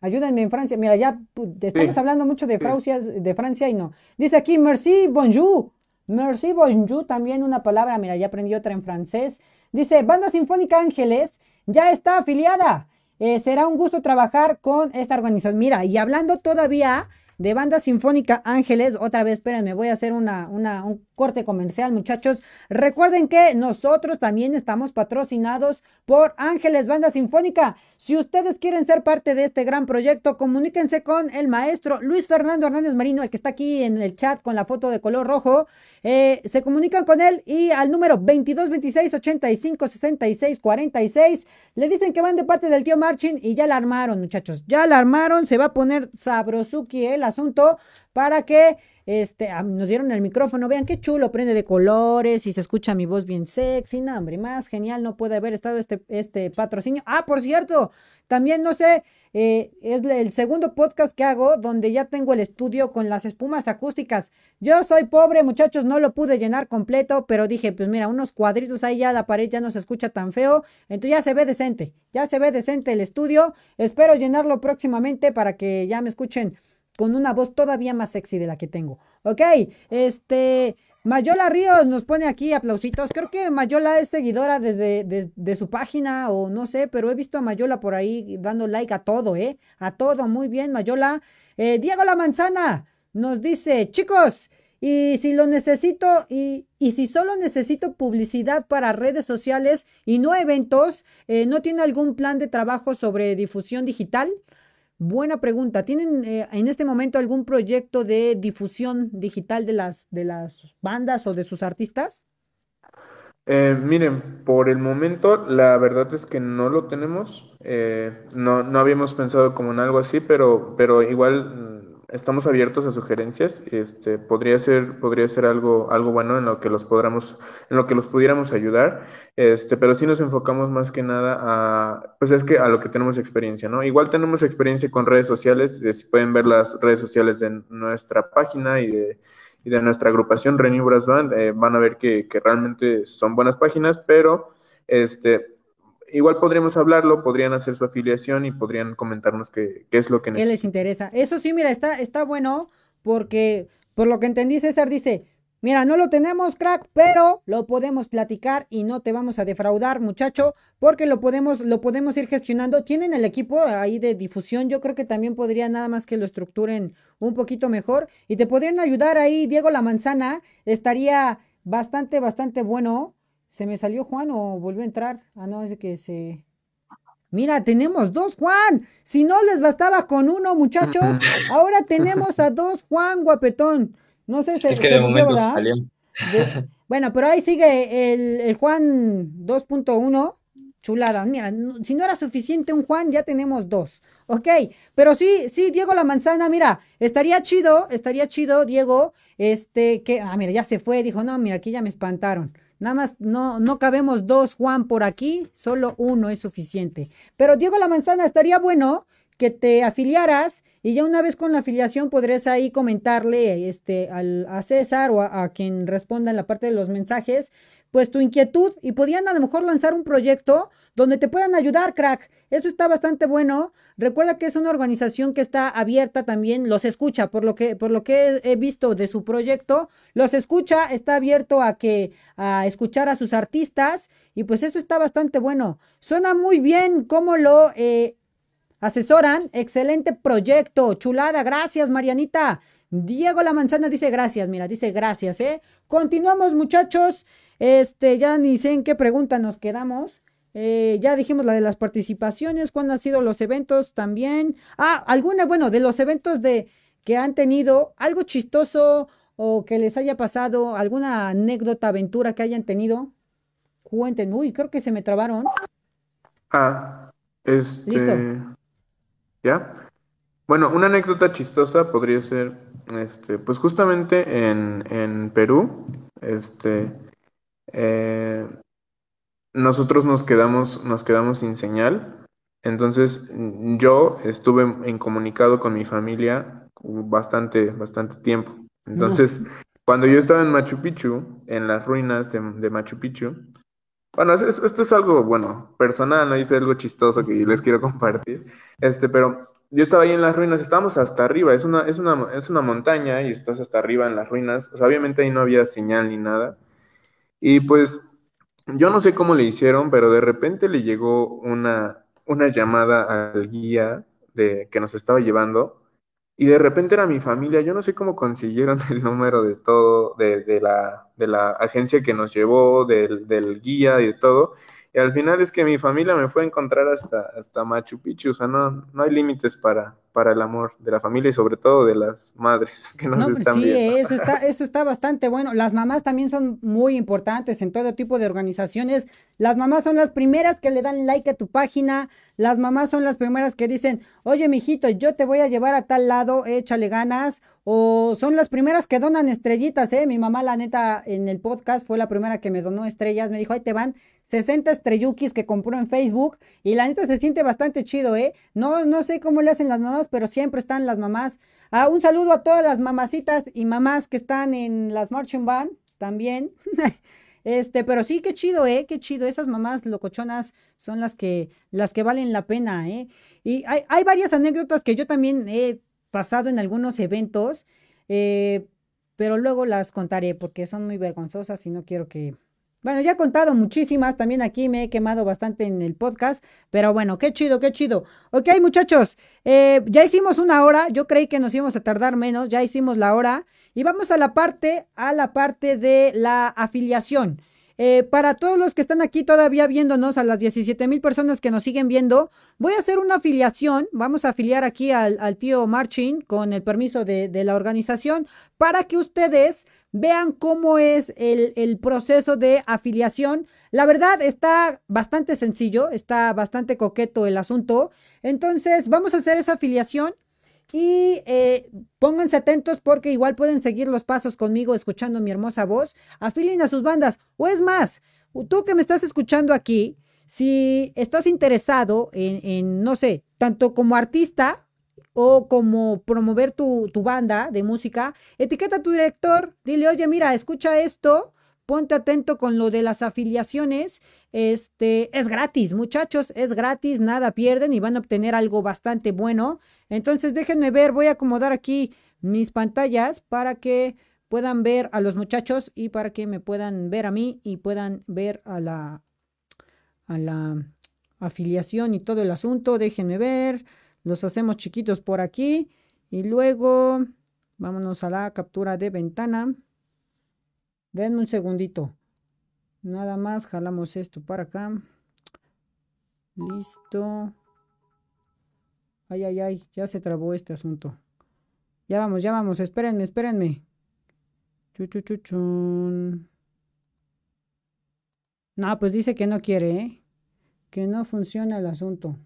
Ayúdenme en Francia. Mira, ya estamos hablando mucho de Francia, de Francia y no. Dice aquí, merci, bonjour. Merci, bonjour, también una palabra. Mira, ya aprendí otra en francés. Dice, Banda Sinfónica Ángeles ya está afiliada. Eh, será un gusto trabajar con esta organización. Mira, y hablando todavía de Banda Sinfónica Ángeles. Otra vez, espérenme, voy a hacer una, una, un corte comercial, muchachos. Recuerden que nosotros también estamos patrocinados por Ángeles Banda Sinfónica. Si ustedes quieren ser parte de este gran proyecto, comuníquense con el maestro Luis Fernando Hernández Marino, el que está aquí en el chat con la foto de color rojo. Eh, se comunican con él y al número 22 26 85 66 46 le dicen que van de parte del tío Marchin y ya la armaron, muchachos. Ya la armaron, se va a poner sabrosuki el asunto para que este, nos dieron el micrófono, vean qué chulo, prende de colores y se escucha mi voz bien sexy, no, hombre, más genial no puede haber estado este, este patrocinio. Ah, por cierto, también no sé, eh, es el segundo podcast que hago donde ya tengo el estudio con las espumas acústicas. Yo soy pobre, muchachos, no lo pude llenar completo, pero dije, pues mira, unos cuadritos ahí ya la pared ya no se escucha tan feo, entonces ya se ve decente, ya se ve decente el estudio. Espero llenarlo próximamente para que ya me escuchen con una voz todavía más sexy de la que tengo. Ok, este, Mayola Ríos nos pone aquí aplausitos. Creo que Mayola es seguidora desde de, su página o no sé, pero he visto a Mayola por ahí dando like a todo, ¿eh? A todo, muy bien, Mayola. Eh, Diego La Manzana nos dice, chicos, y si lo necesito, y, y, si solo necesito publicidad para redes sociales y no eventos, eh, ¿no tiene algún plan de trabajo sobre difusión digital? Buena pregunta. ¿Tienen eh, en este momento algún proyecto de difusión digital de las, de las bandas o de sus artistas? Eh, miren, por el momento la verdad es que no lo tenemos. Eh, no, no habíamos pensado como en algo así, pero, pero igual estamos abiertos a sugerencias. Este, podría ser, podría ser algo, algo bueno en lo que los podamos, en lo que los pudiéramos ayudar. Este, pero sí nos enfocamos más que nada a, pues es que a lo que tenemos experiencia, ¿no? Igual tenemos experiencia con redes sociales. Si pueden ver las redes sociales de nuestra página y de, y de nuestra agrupación Renew Brass eh, van a ver que, que realmente son buenas páginas, pero este igual podríamos hablarlo, podrían hacer su afiliación y podrían comentarnos qué, qué es lo que necesitan. ¿Qué les interesa? Eso sí, mira, está, está bueno porque por lo que entendí, César dice, mira, no lo tenemos, crack, pero lo podemos platicar y no te vamos a defraudar, muchacho, porque lo podemos, lo podemos ir gestionando. Tienen el equipo ahí de difusión, yo creo que también podría nada más que lo estructuren un poquito mejor y te podrían ayudar ahí, Diego La Manzana, estaría bastante, bastante bueno ¿Se me salió Juan o volvió a entrar? Ah, no, es de que se... Mira, tenemos dos Juan. Si no les bastaba con uno, muchachos, ahora tenemos a dos Juan guapetón. No sé si es que de momento salió. bueno, pero ahí sigue el, el Juan 2.1. Chulada. Mira, si no era suficiente un Juan, ya tenemos dos. Ok, pero sí, sí, Diego La Manzana, mira, estaría chido, estaría chido, Diego, este, que, ah, mira, ya se fue, dijo, no, mira, aquí ya me espantaron. Nada más no, no cabemos dos Juan por aquí, solo uno es suficiente. Pero Diego La Manzana, estaría bueno que te afiliaras y ya una vez con la afiliación podrías ahí comentarle este, al, a César o a, quien responda en la parte de los mensajes, pues tu inquietud y podían a lo mejor lanzar un proyecto donde te puedan ayudar, crack. Eso está bastante bueno. Recuerda que es una organización que está abierta también, los escucha, por lo que, por lo que he, visto de su proyecto, los escucha, está abierto a que, a escuchar a sus artistas, y pues eso está bastante bueno. Suena muy bien cómo lo eh, asesoran. Excelente proyecto, chulada, gracias, Marianita. Diego La Manzana dice gracias, mira, dice gracias, ¿eh? Continuamos, muchachos. Este, ya ni sé en qué pregunta nos quedamos. Eh, ya dijimos la de las participaciones, cuándo han sido los eventos también. Ah, alguna, bueno, de los eventos de que han tenido, algo chistoso o que les haya pasado, alguna anécdota, aventura que hayan tenido. Cuenten, uy, creo que se me trabaron. Ah, este. Listo. ¿Ya? Bueno, una anécdota chistosa podría ser, este, pues justamente en, en Perú, este, eh, nosotros nos quedamos, nos quedamos sin señal. Entonces yo estuve en comunicado con mi familia bastante, bastante tiempo. Entonces, cuando yo estaba en Machu Picchu, en las ruinas de, Machu Picchu, Bueno, esto, es algo, bueno, personal, ¿no? Es algo chistoso que les quiero compartir. Este, pero yo estaba ahí en las ruinas, estábamos hasta arriba, es una, es una, es una montaña y estás hasta arriba en las ruinas. O sea, obviamente ahí no había señal ni nada. Y pues, yo no sé cómo le hicieron, pero de repente le llegó una, una llamada al guía de, que nos estaba llevando y de repente era mi familia. Yo no sé cómo consiguieron el número de todo, de, de, la, de la agencia que nos llevó, del, del, guía y de todo. Y al final es que mi familia me fue a encontrar hasta, hasta Machu Picchu. O sea, no, no hay límites para, para el amor de la familia y sobre todo de las madres que nos están sí, viendo. Eso está, eso está bastante bueno. Las mamás también son muy importantes en todo tipo de organizaciones. Las mamás son las primeras que le dan like a tu página. Las mamás son las primeras que dicen, oye, mijito, yo te voy a llevar a tal lado, échale ganas. O son las primeras que donan estrellitas, ¿eh? Mi mamá, la neta, en el podcast fue la primera que me donó estrellas. Me dijo, ahí te van 60 estrellukis que compró en Facebook. Y la neta se siente bastante chido, ¿eh? No, no sé cómo le hacen las mamás pero siempre están las mamás. Ah, un saludo a todas las mamacitas y mamás que están en las marching band también. Este, pero sí, qué chido, ¿eh? Qué chido. Esas mamás locochonas son las que, las que valen la pena, ¿eh? Y hay, hay varias anécdotas que yo también he pasado en algunos eventos, eh, pero luego las contaré porque son muy vergonzosas y no quiero que, bueno, ya he contado muchísimas, también aquí me he quemado bastante en el podcast, pero bueno, qué chido, qué chido. Ok, muchachos, eh, ya hicimos una hora, yo creí que nos íbamos a tardar menos, ya hicimos la hora y vamos a la parte, a la parte de la afiliación. Eh, para todos los que están aquí todavía viéndonos, a las 17 mil personas que nos siguen viendo, voy a hacer una afiliación. Vamos a afiliar aquí al, tío Marching con el permiso de la organización para que ustedes vean cómo es el, proceso de afiliación. La verdad está bastante sencillo, está bastante coqueto el asunto. Entonces vamos a hacer esa afiliación y eh, pónganse atentos porque igual pueden seguir los pasos conmigo escuchando mi hermosa voz. Afilien a sus bandas. O es más, tú que me estás escuchando aquí, si estás interesado en, en no sé, tanto como artista o como promover tu, banda de música, etiqueta a tu director, dile, oye, mira, escucha esto, ponte atento con lo de las afiliaciones, este, es gratis, muchachos, es gratis, nada pierden y van a obtener algo bastante bueno. Entonces, déjenme ver, voy a acomodar aquí mis pantallas para que puedan ver a los muchachos y para que me puedan ver a mí y puedan ver a la, a la afiliación y todo el asunto. Déjenme ver. Los hacemos chiquitos por aquí. Y luego vámonos a la captura de ventana. Denme un segundito. Nada más jalamos esto para acá. Listo. Ay, ay, ay. Ya se trabó este asunto. Ya vamos, ya vamos. Espérenme, espérenme. Chuchuchuchun. No, pues dice que no quiere, ¿eh? Que no funciona el asunto.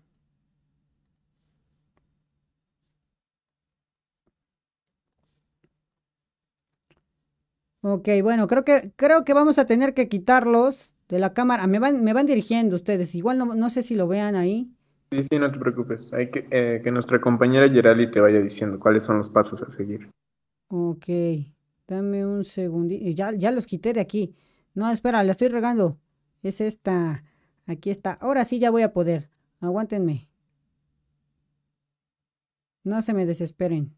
Ok, bueno, creo que, creo que vamos a tener que quitarlos de la cámara. Me van, me van dirigiendo ustedes. Igual no, no sé si lo vean ahí. Sí, sí, no te preocupes. Hay que, eh, que nuestra compañera Gerali te vaya diciendo cuáles son los pasos a seguir. Ok, dame un segundito. Ya, ya los quité de aquí. No, espera, la estoy regando. Es esta. Aquí está. Ahora sí ya voy a poder. Aguántenme. No se me desesperen.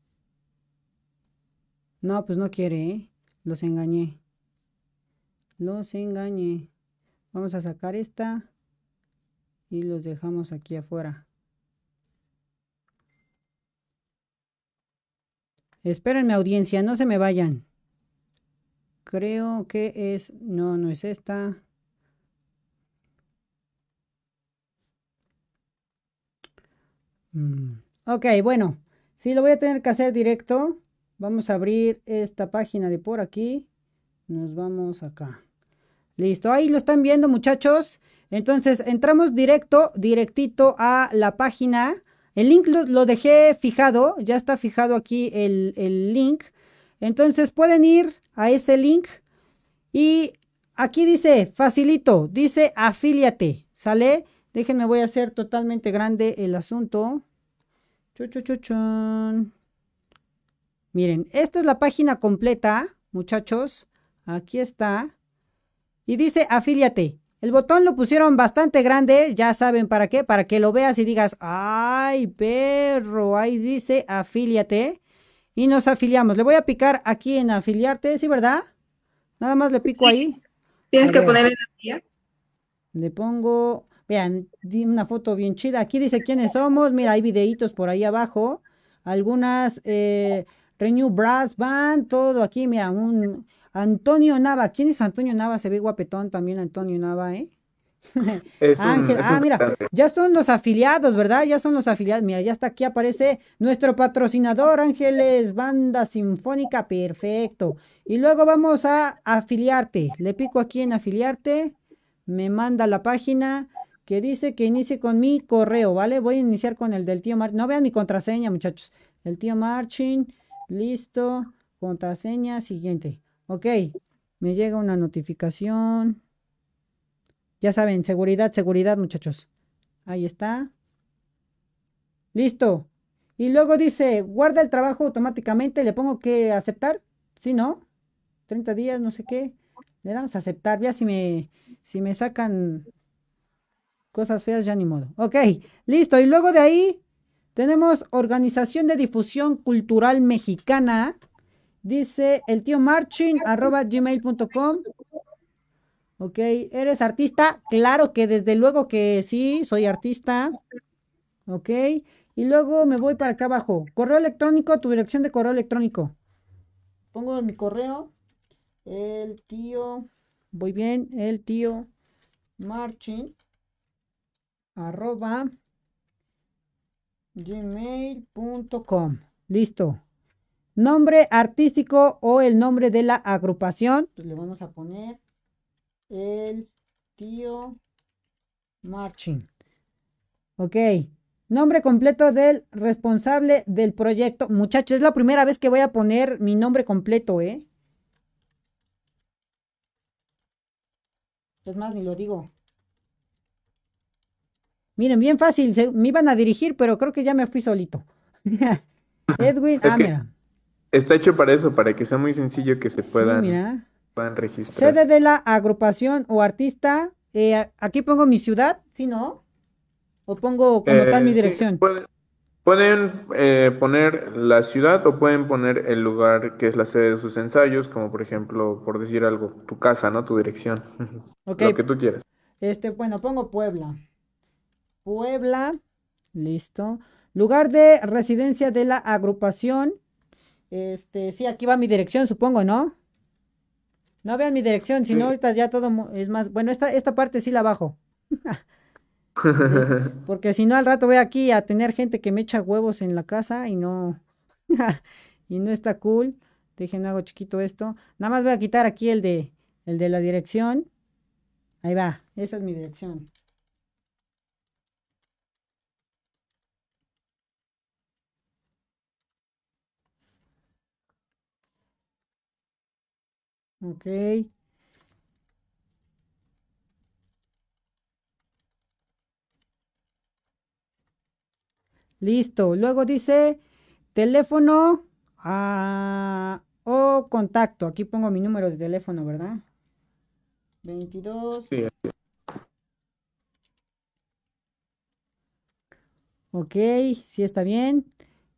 No, pues no quiere, ¿eh? Los engañé. Los engañé. Vamos a sacar esta. Y los dejamos aquí afuera. Espérenme audiencia, no se me vayan. Creo que es... No, no es esta. Mm, ok, bueno. Sí, lo voy a tener que hacer directo. Vamos a abrir esta página de por aquí. Nos vamos acá. Listo, ahí lo están viendo muchachos. Entonces entramos directo, directito a la página. El link lo, dejé fijado, ya está fijado aquí el, el link. Entonces pueden ir a ese link y aquí dice facilito, dice afíliate, ¿sale? Déjenme, voy a hacer totalmente grande el asunto. Chuchuchuchun. Miren, esta es la página completa, muchachos. Aquí está. Y dice afíliate. El botón lo pusieron bastante grande, ya saben para qué, para que lo veas y digas, ay, perro, ahí dice afíliate. Y nos afiliamos. Le voy a picar aquí en afiliarte, ¿sí, verdad? Nada más le pico ahí. Tienes que poner el día. Le pongo, vean, una foto bien chida. Aquí dice quiénes somos. Mira, hay videitos por ahí abajo. Algunas, eh, Renew Brass Band, todo aquí. Mira, un Antonio Nava. ¿Quién es Antonio Nava? Se ve guapetón también Antonio Nava, ¿eh? Ángel, ah, mira, ya son los afiliados, ¿verdad? Ya son los afiliados. Mira, ya está aquí, aparece nuestro patrocinador, Ángeles, Banda Sinfónica, perfecto. Y luego vamos a afiliarte. Le pico aquí en afiliarte, me manda la página que dice que inicie con mi correo, ¿vale? Voy a iniciar con el del tío Marchin. No vean mi contraseña, muchachos. El tío Marchin, listo, contraseña siguiente. Ok, me llega una notificación. Ya saben, seguridad, seguridad, muchachos. Ahí está. Listo. Y luego dice, guarda el trabajo automáticamente. Le pongo que aceptar. ¿Sí, no? 30 días, no sé qué. Le damos a aceptar. Ya si me, si me sacan cosas feas, ya ni modo. Ok, listo. Y luego de ahí tenemos Organización de Difusión Cultural Mexicana. Dice el tío marchin arroba gmail.com. Ok, ¿eres artista? Claro que desde luego que sí, soy artista. Ok, y luego me voy para acá abajo. Correo electrónico, tu dirección de correo electrónico. Pongo mi correo. El tío, voy bien, el tío marchin arroba gmail.com. Listo. Nombre artístico o el nombre de la agrupación. Pues le vamos a poner el tío Marching. Ok. Nombre completo del responsable del proyecto. Muchachos, es la primera vez que voy a poner mi nombre completo, ¿eh? Es más, ni lo digo. Miren, bien fácil. me iban a dirigir, pero creo que ya me fui solito. Edwin, ah, Está hecho para eso, para que sea muy sencillo que se puedan van registrar. Sede de la agrupación o artista. Eh, aquí pongo mi ciudad, ¿sí no? ¿O pongo como tal mi eh, dirección? pueden, eh, poner la ciudad o pueden poner el lugar que es la sede de sus ensayos, como por ejemplo, por decir algo, tu casa, ¿no? Tu dirección. Lo que tú quieras. Este, bueno, pongo Puebla. Puebla, listo. Lugar de residencia de la agrupación. Este, sí, aquí va mi dirección, supongo, ¿no? No vean mi dirección, sino ahorita ya todo es más. Bueno, esta, esta parte sí la bajo. Porque si no, al rato voy aquí a tener gente que me echa huevos en la casa y no. y no está cool. Déjenme hago chiquito esto. Nada más voy a quitar aquí el de, el de la dirección. Ahí va, esa es mi dirección. Ok. Listo. Luego dice teléfono ah, o contacto. Aquí pongo mi número de teléfono, ¿verdad? 22. Sí. Ok, sí está bien.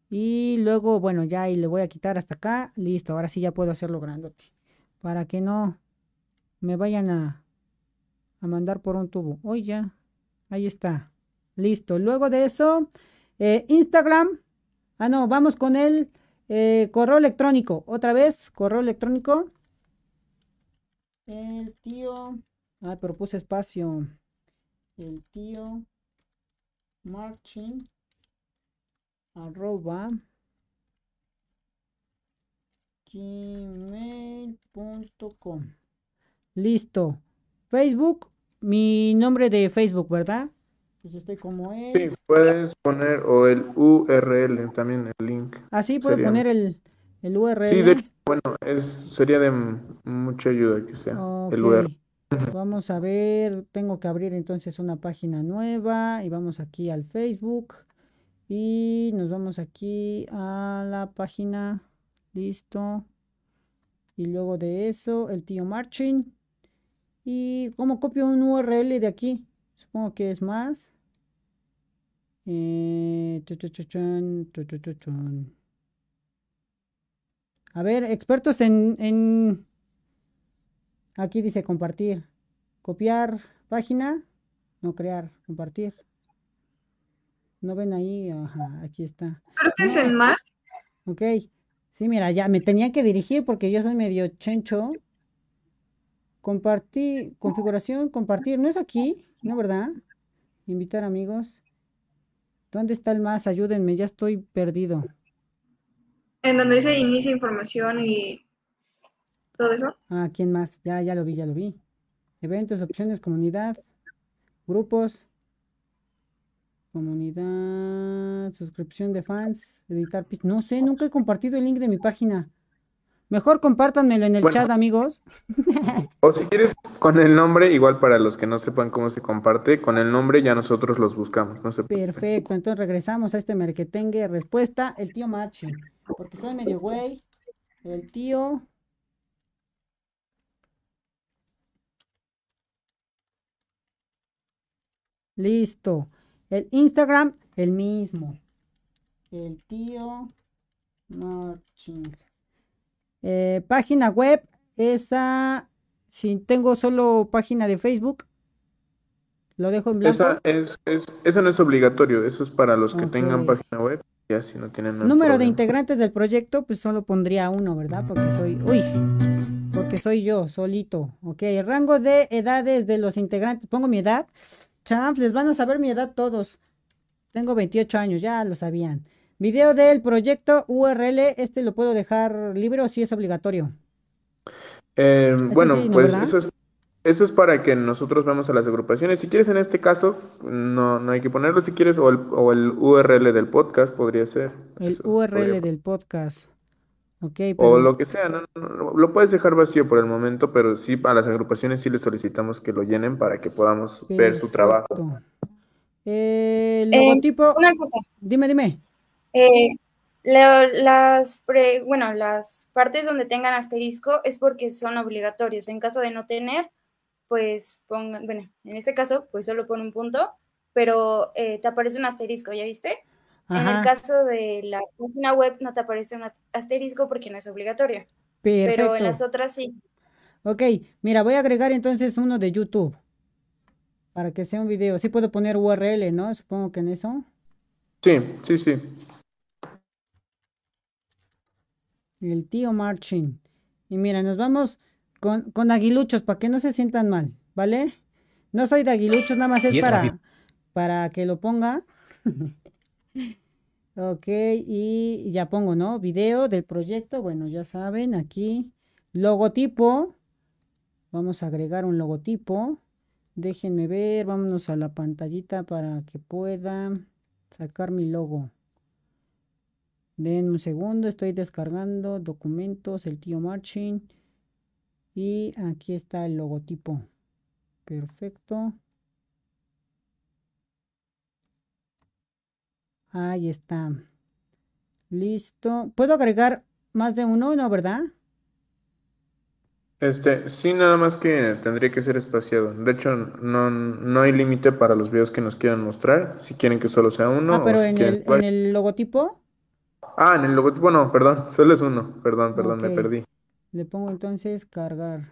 Y luego, bueno, ya y le voy a quitar hasta acá. Listo, ahora sí ya puedo hacerlo grandote para que no me vayan a, a mandar por un tubo. Hoy ya, ahí está. Listo. Luego de eso, eh, Instagram. Ah, no, vamos con el eh, correo electrónico. Otra vez, correo electrónico. El tío. Ah, pero puse espacio. El tío. Marching. Arroba gmail.com. Listo. Facebook, mi nombre de Facebook, ¿verdad? Pues estoy como él. Sí, puedes poner o el URL, también el link. Así ah, puedo poner el, el, URL. Sí, de hecho, bueno, es, sería de mucha ayuda que sea el URL. Vamos a ver, tengo que abrir entonces una página nueva y vamos aquí al Facebook y nos vamos aquí a la página Listo. Y luego de eso, el tío Marching. ¿Y cómo copio un URL de aquí? Supongo que es más. Eh, A ver, expertos en, en... Aquí dice compartir. Copiar página. No crear, compartir. ¿No ven ahí? Ajá, aquí está. Creo que es en más. Ok. Sí, mira, ya me tenía que dirigir porque yo soy medio chencho. Compartir, configuración, compartir. ¿No es aquí? ¿No, verdad? Invitar amigos. ¿Dónde está el más? Ayúdenme, ya estoy perdido. En donde dice inicia información y todo eso. Ah, ¿quién más? Ya, ya lo vi, ya lo vi. Eventos, opciones, comunidad, grupos, comunidad, suscripción de fans, editar No sé, nunca he compartido el link de mi página. Mejor compártanmelo en el chat, amigos. O si quieres con el nombre, igual para los que no sepan cómo se comparte, con el nombre ya nosotros los buscamos, no Perfecto, entonces regresamos a este merquetengue. Respuesta, el tío Marchi. Porque soy medio güey. El tío. Listo. El Instagram, el mismo. El tío Marching. Eh, página web, esa, si tengo solo página de Facebook, lo dejo en blanco. Esa, es, es, no es obligatorio, eso es para los que tengan página web. Ya si no tienen Número de integrantes del proyecto, pues solo pondría uno, ¿verdad? Porque soy, uy, porque soy yo, solito. Ok, el rango de edades de los integrantes, pongo mi edad. Champ, les van a saber mi edad todos. Tengo 28 años, ya lo sabían. Video del proyecto URL, ¿este lo puedo dejar libre o si es obligatorio? Eh, bueno, pues eso es, eso es para que nosotros veamos a las agrupaciones. Si quieres en este caso, no, no hay que ponerlo si quieres, o el, o el URL del podcast podría ser. El URL del podcast. Okay, O lo que sea, lo puedes dejar vacío por el momento, pero sí a las agrupaciones sí les solicitamos que lo llenen para que podamos ver su trabajo. El eh, logotipo. una cosa. Dime, dime. Eh, las, bueno, las partes donde tengan asterisco es porque son obligatorios. En caso de no tener, pues pongan, bueno, en este caso, pues solo pone un punto, pero eh, te aparece un asterisco, ¿ya viste? En el caso de la página web no te aparece un asterisco porque no es obligatorio. Pero en las otras sí. Ok, mira, voy a agregar entonces uno de YouTube. Para que sea un video. Sí puedo poner URL, ¿no? Supongo que en eso. Sí, sí, sí. El tío Marching. Y mira, nos vamos con, con aguiluchos para que no se sientan mal, ¿vale? No soy de aguiluchos, nada más es para, para que lo ponga. ok, y ya pongo, ¿no? Video del proyecto, bueno, ya saben, aquí. Logotipo. Vamos a agregar un logotipo. Déjenme ver, vámonos a la pantallita para que pueda sacar mi logo. Den un segundo, estoy descargando documentos, el tío Marching. Y aquí está el logotipo. Perfecto. Ahí está. Listo. ¿Puedo agregar más de uno? No, ¿verdad? Este, sí, nada más que tendría que ser espaciado. De hecho, no, no hay límite para los videos que nos quieran mostrar. Si quieren que solo sea uno. Ah, pero en, el, en el logotipo. Ah, en el logotipo no, perdón, solo es uno. Perdón, perdón, me perdí. Le pongo entonces cargar.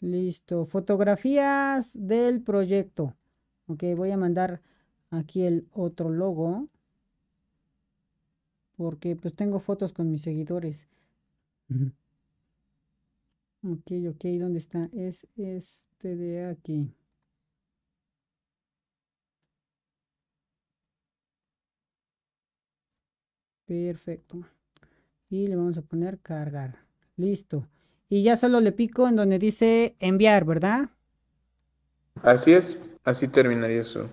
Listo. Fotografías del proyecto. Ok, voy a mandar aquí el otro logo. Porque pues tengo fotos con mis seguidores. Ok, ok, ¿dónde está? Es este de aquí. Perfecto. Y le vamos a poner cargar. Listo. Y ya solo le pico en donde dice enviar, ¿verdad? Así es. Así terminaría eso.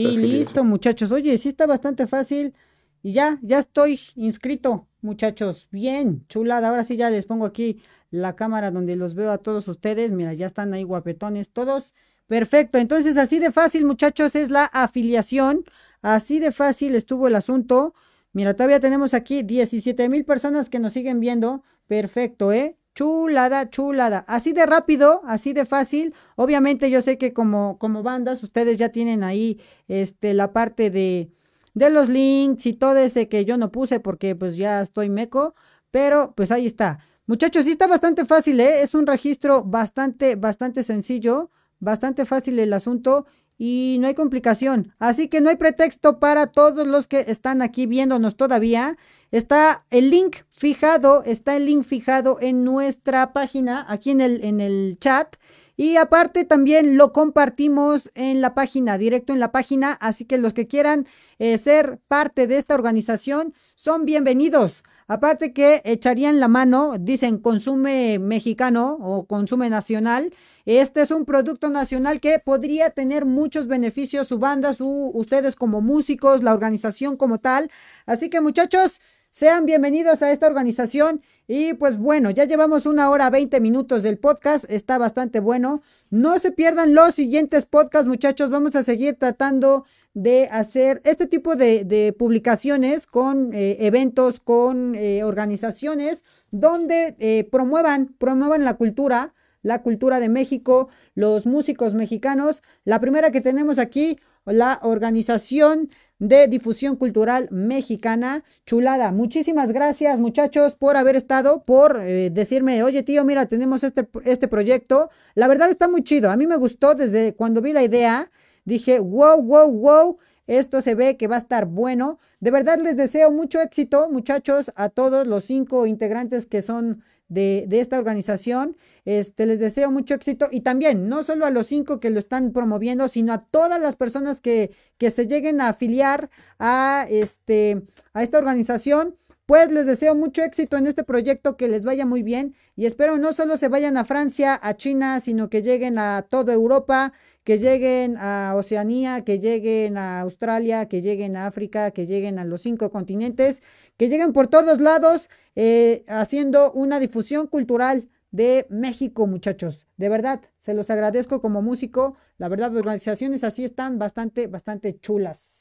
Y listo, muchachos. Oye, sí está bastante fácil. Y ya, ya estoy inscrito, muchachos. Bien, chulada. Ahora sí ya les pongo aquí la cámara donde los veo a todos ustedes. Mira, ya están ahí guapetones todos. Perfecto. Entonces, así de fácil, muchachos, es la afiliación. Así de fácil estuvo el asunto. Mira, todavía tenemos aquí 17 mil personas que nos siguen viendo. Perfecto, ¿eh? Chulada, chulada. Así de rápido, así de fácil. Obviamente yo sé que como, como bandas ustedes ya tienen ahí este, la parte de, de los links y todo ese que yo no puse porque pues ya estoy meco. Pero pues ahí está. Muchachos, sí está bastante fácil, ¿eh? Es un registro bastante, bastante sencillo. Bastante fácil el asunto y no hay complicación. Así que no hay pretexto para todos los que están aquí viéndonos todavía. Está el link fijado, está el link fijado en nuestra página, aquí en el, en el chat. Y aparte también lo compartimos en la página, directo en la página. Así que los que quieran eh, ser parte de esta organización son bienvenidos. Aparte que echarían la mano, dicen consume mexicano o consume nacional. Este es un producto nacional que podría tener muchos beneficios, su banda, su, ustedes como músicos, la organización como tal. Así que muchachos, sean bienvenidos a esta organización. Y pues bueno, ya llevamos una hora 20 minutos del podcast. Está bastante bueno. No se pierdan los siguientes podcasts, muchachos. Vamos a seguir tratando de hacer este tipo de, publicaciones con eh, eventos, con eh, organizaciones donde eh, promuevan, promuevan la cultura, la cultura de México, los músicos mexicanos. La primera que tenemos aquí, la Organización de Difusión Cultural Mexicana. Chulada. Muchísimas gracias, muchachos, por haber estado, por decirme, oye, tío, mira, tenemos este, este proyecto. La verdad está muy chido. A mí me gustó desde cuando vi la idea. Dije, wow, wow, wow, esto se ve que va a estar bueno. De verdad les deseo mucho éxito, muchachos, a todos los cinco integrantes que son de, esta organización. Este, les deseo mucho éxito y también, no solo a los cinco que lo están promoviendo, sino a todas las personas que, que se lleguen a afiliar a, este, a esta organización. Pues les deseo mucho éxito en este proyecto, que les vaya muy bien y espero no solo se vayan a Francia, a China, sino que lleguen a toda Europa, que lleguen a Oceanía, que lleguen a Australia, que lleguen a África, que lleguen a los cinco continentes, que lleguen por todos lados eh, haciendo una difusión cultural de México, muchachos. De verdad, se los agradezco como músico. La verdad, organizaciones así están bastante, bastante chulas.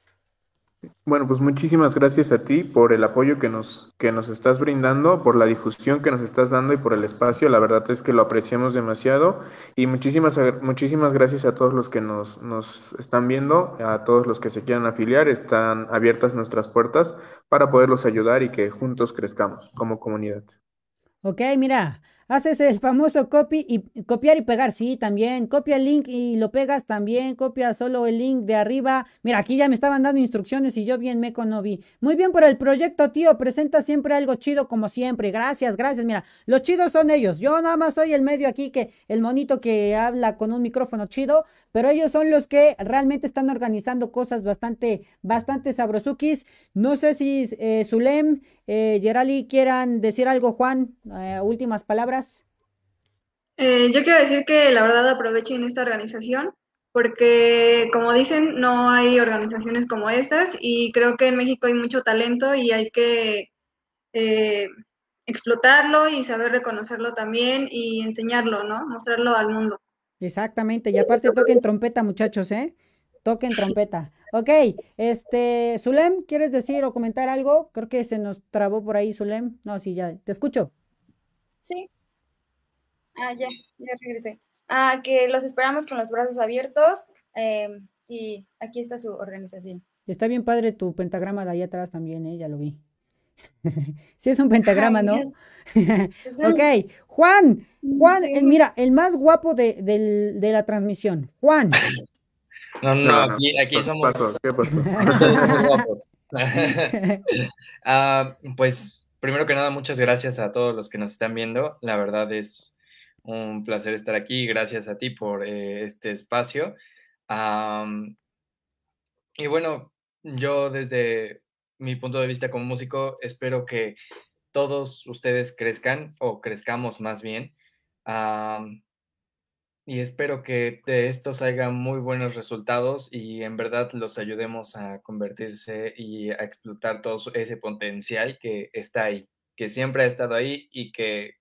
Bueno, pues muchísimas gracias a ti por el apoyo que nos, que nos estás brindando, por la difusión que nos estás dando y por el espacio. La verdad es que lo apreciamos demasiado. Y muchísimas, muchísimas gracias a todos los que nos, nos están viendo, a todos los que se quieran afiliar. Están abiertas nuestras puertas para poderlos ayudar y que juntos crezcamos como comunidad. Ok, mira, Haces el famoso copy y copiar y pegar, sí, también. Copia el link y lo pegas también. Copia solo el link de arriba. Mira, aquí ya me estaban dando instrucciones y yo bien me no. Muy bien por el proyecto, tío. Presenta siempre algo chido como siempre. Gracias, gracias. Mira, los chidos son ellos. Yo nada más soy el medio aquí que el monito que habla con un micrófono chido, pero ellos son los que realmente están organizando cosas bastante, bastante sabrosukis. No sé si eh, Zulem eh, Gerali, quieran decir algo, Juan, eh, últimas palabras. Eh, yo quiero decir que la verdad aprovechen esta organización porque, como dicen, no hay organizaciones como estas y creo que en México hay mucho talento y hay que eh, explotarlo y saber reconocerlo también y enseñarlo, ¿no? Mostrarlo al mundo. Exactamente, y aparte toquen trompeta, muchachos, ¿eh? Toquen trompeta. Ok, este, Zulem, ¿quieres decir o comentar algo? Creo que se nos trabó por ahí, Zulem. No, sí, ya, te escucho. Sí. Ah, ya, ya regresé. Ah, que los esperamos con los brazos abiertos em, y aquí está su organización. Está bien padre tu pentagrama de ahí atrás también, ¿eh? Ya lo vi. sí es un pentagrama, ¿no? ok, Juan, Juan, mira, el más guapo de, de la transmisión. Juan, no, no, aquí, aquí somos. ¿Qué pasó? Ah, pues, primero que nada, muchas gracias a todos los que nos están viendo. La verdad es un placer estar aquí. Gracias a ti por eh, este espacio. y bueno, yo desde mi punto de vista como músico, espero que todos ustedes crezcan o crezcamos más bien y espero que de esto salgan muy buenos resultados y en verdad los ayudemos a convertirse y a explotar todo ese potencial que está ahí, que siempre ha estado ahí y que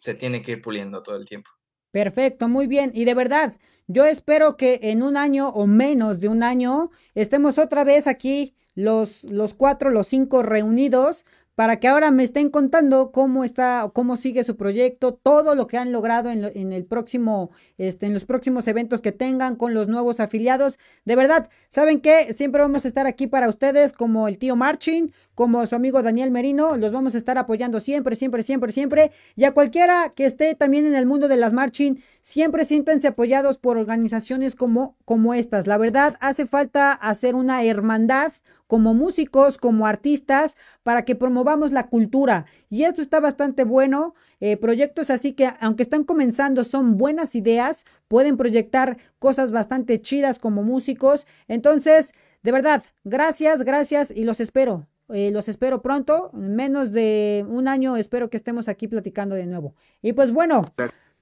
se tiene que ir puliendo todo el tiempo. Perfecto, muy bien. Y de verdad, yo espero que en un año o menos de un año estemos otra vez aquí los, los cuatro, los cinco reunidos para que ahora me estén contando cómo está, cómo sigue su proyecto, todo lo que han logrado en, en, el próximo, este, en los próximos eventos que tengan con los nuevos afiliados. De verdad, ¿saben qué? Siempre vamos a estar aquí para ustedes como el tío Marching, como su amigo Daniel Merino, los vamos a estar apoyando siempre, siempre, siempre, siempre. Y a cualquiera que esté también en el mundo de las marching, siempre siéntense apoyados por organizaciones como, como estas. La verdad, hace falta hacer una hermandad como músicos, como artistas, para que promovamos la cultura. Y esto está bastante bueno. Eh, proyectos así que, aunque están comenzando, son buenas ideas, pueden proyectar cosas bastante chidas como músicos. Entonces, de verdad, gracias, gracias y los espero. Eh, los espero pronto. En menos de un año espero que estemos aquí platicando de nuevo. Y pues bueno.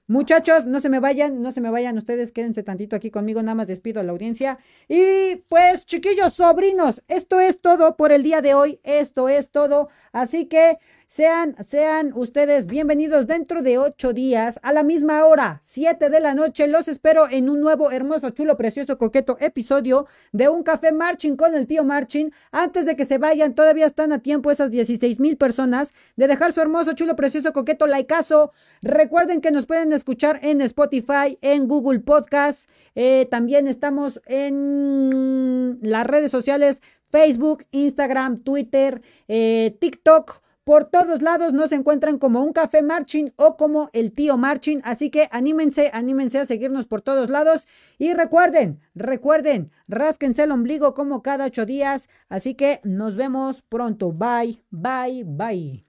Muchachos, no se me vayan, no se me vayan ustedes, quédense tantito aquí conmigo, nada más despido a la audiencia. Y pues chiquillos, sobrinos, esto es todo por el día de hoy, esto es todo. Así que sean, sean ustedes bienvenidos dentro de ocho días a la misma hora, siete de la noche. Los espero en un nuevo, hermoso, chulo, precioso, coqueto episodio de Un Café Marching con el tío Marching. Antes de que se vayan, todavía están a tiempo esas 16 mil personas de dejar su hermoso, chulo, precioso, coqueto likeazo. Recuerden que nos pueden escuchar en Spotify, en Google Podcast. Eh, también estamos en las redes sociales Facebook, Instagram, Twitter, eh, TikTok. Por todos lados nos encuentran como un café marching o como el tío marching. Así que anímense, anímense a seguirnos por todos lados. Y recuerden, recuerden, rásquense el ombligo como cada ocho días. Así que nos vemos pronto. Bye, bye, bye.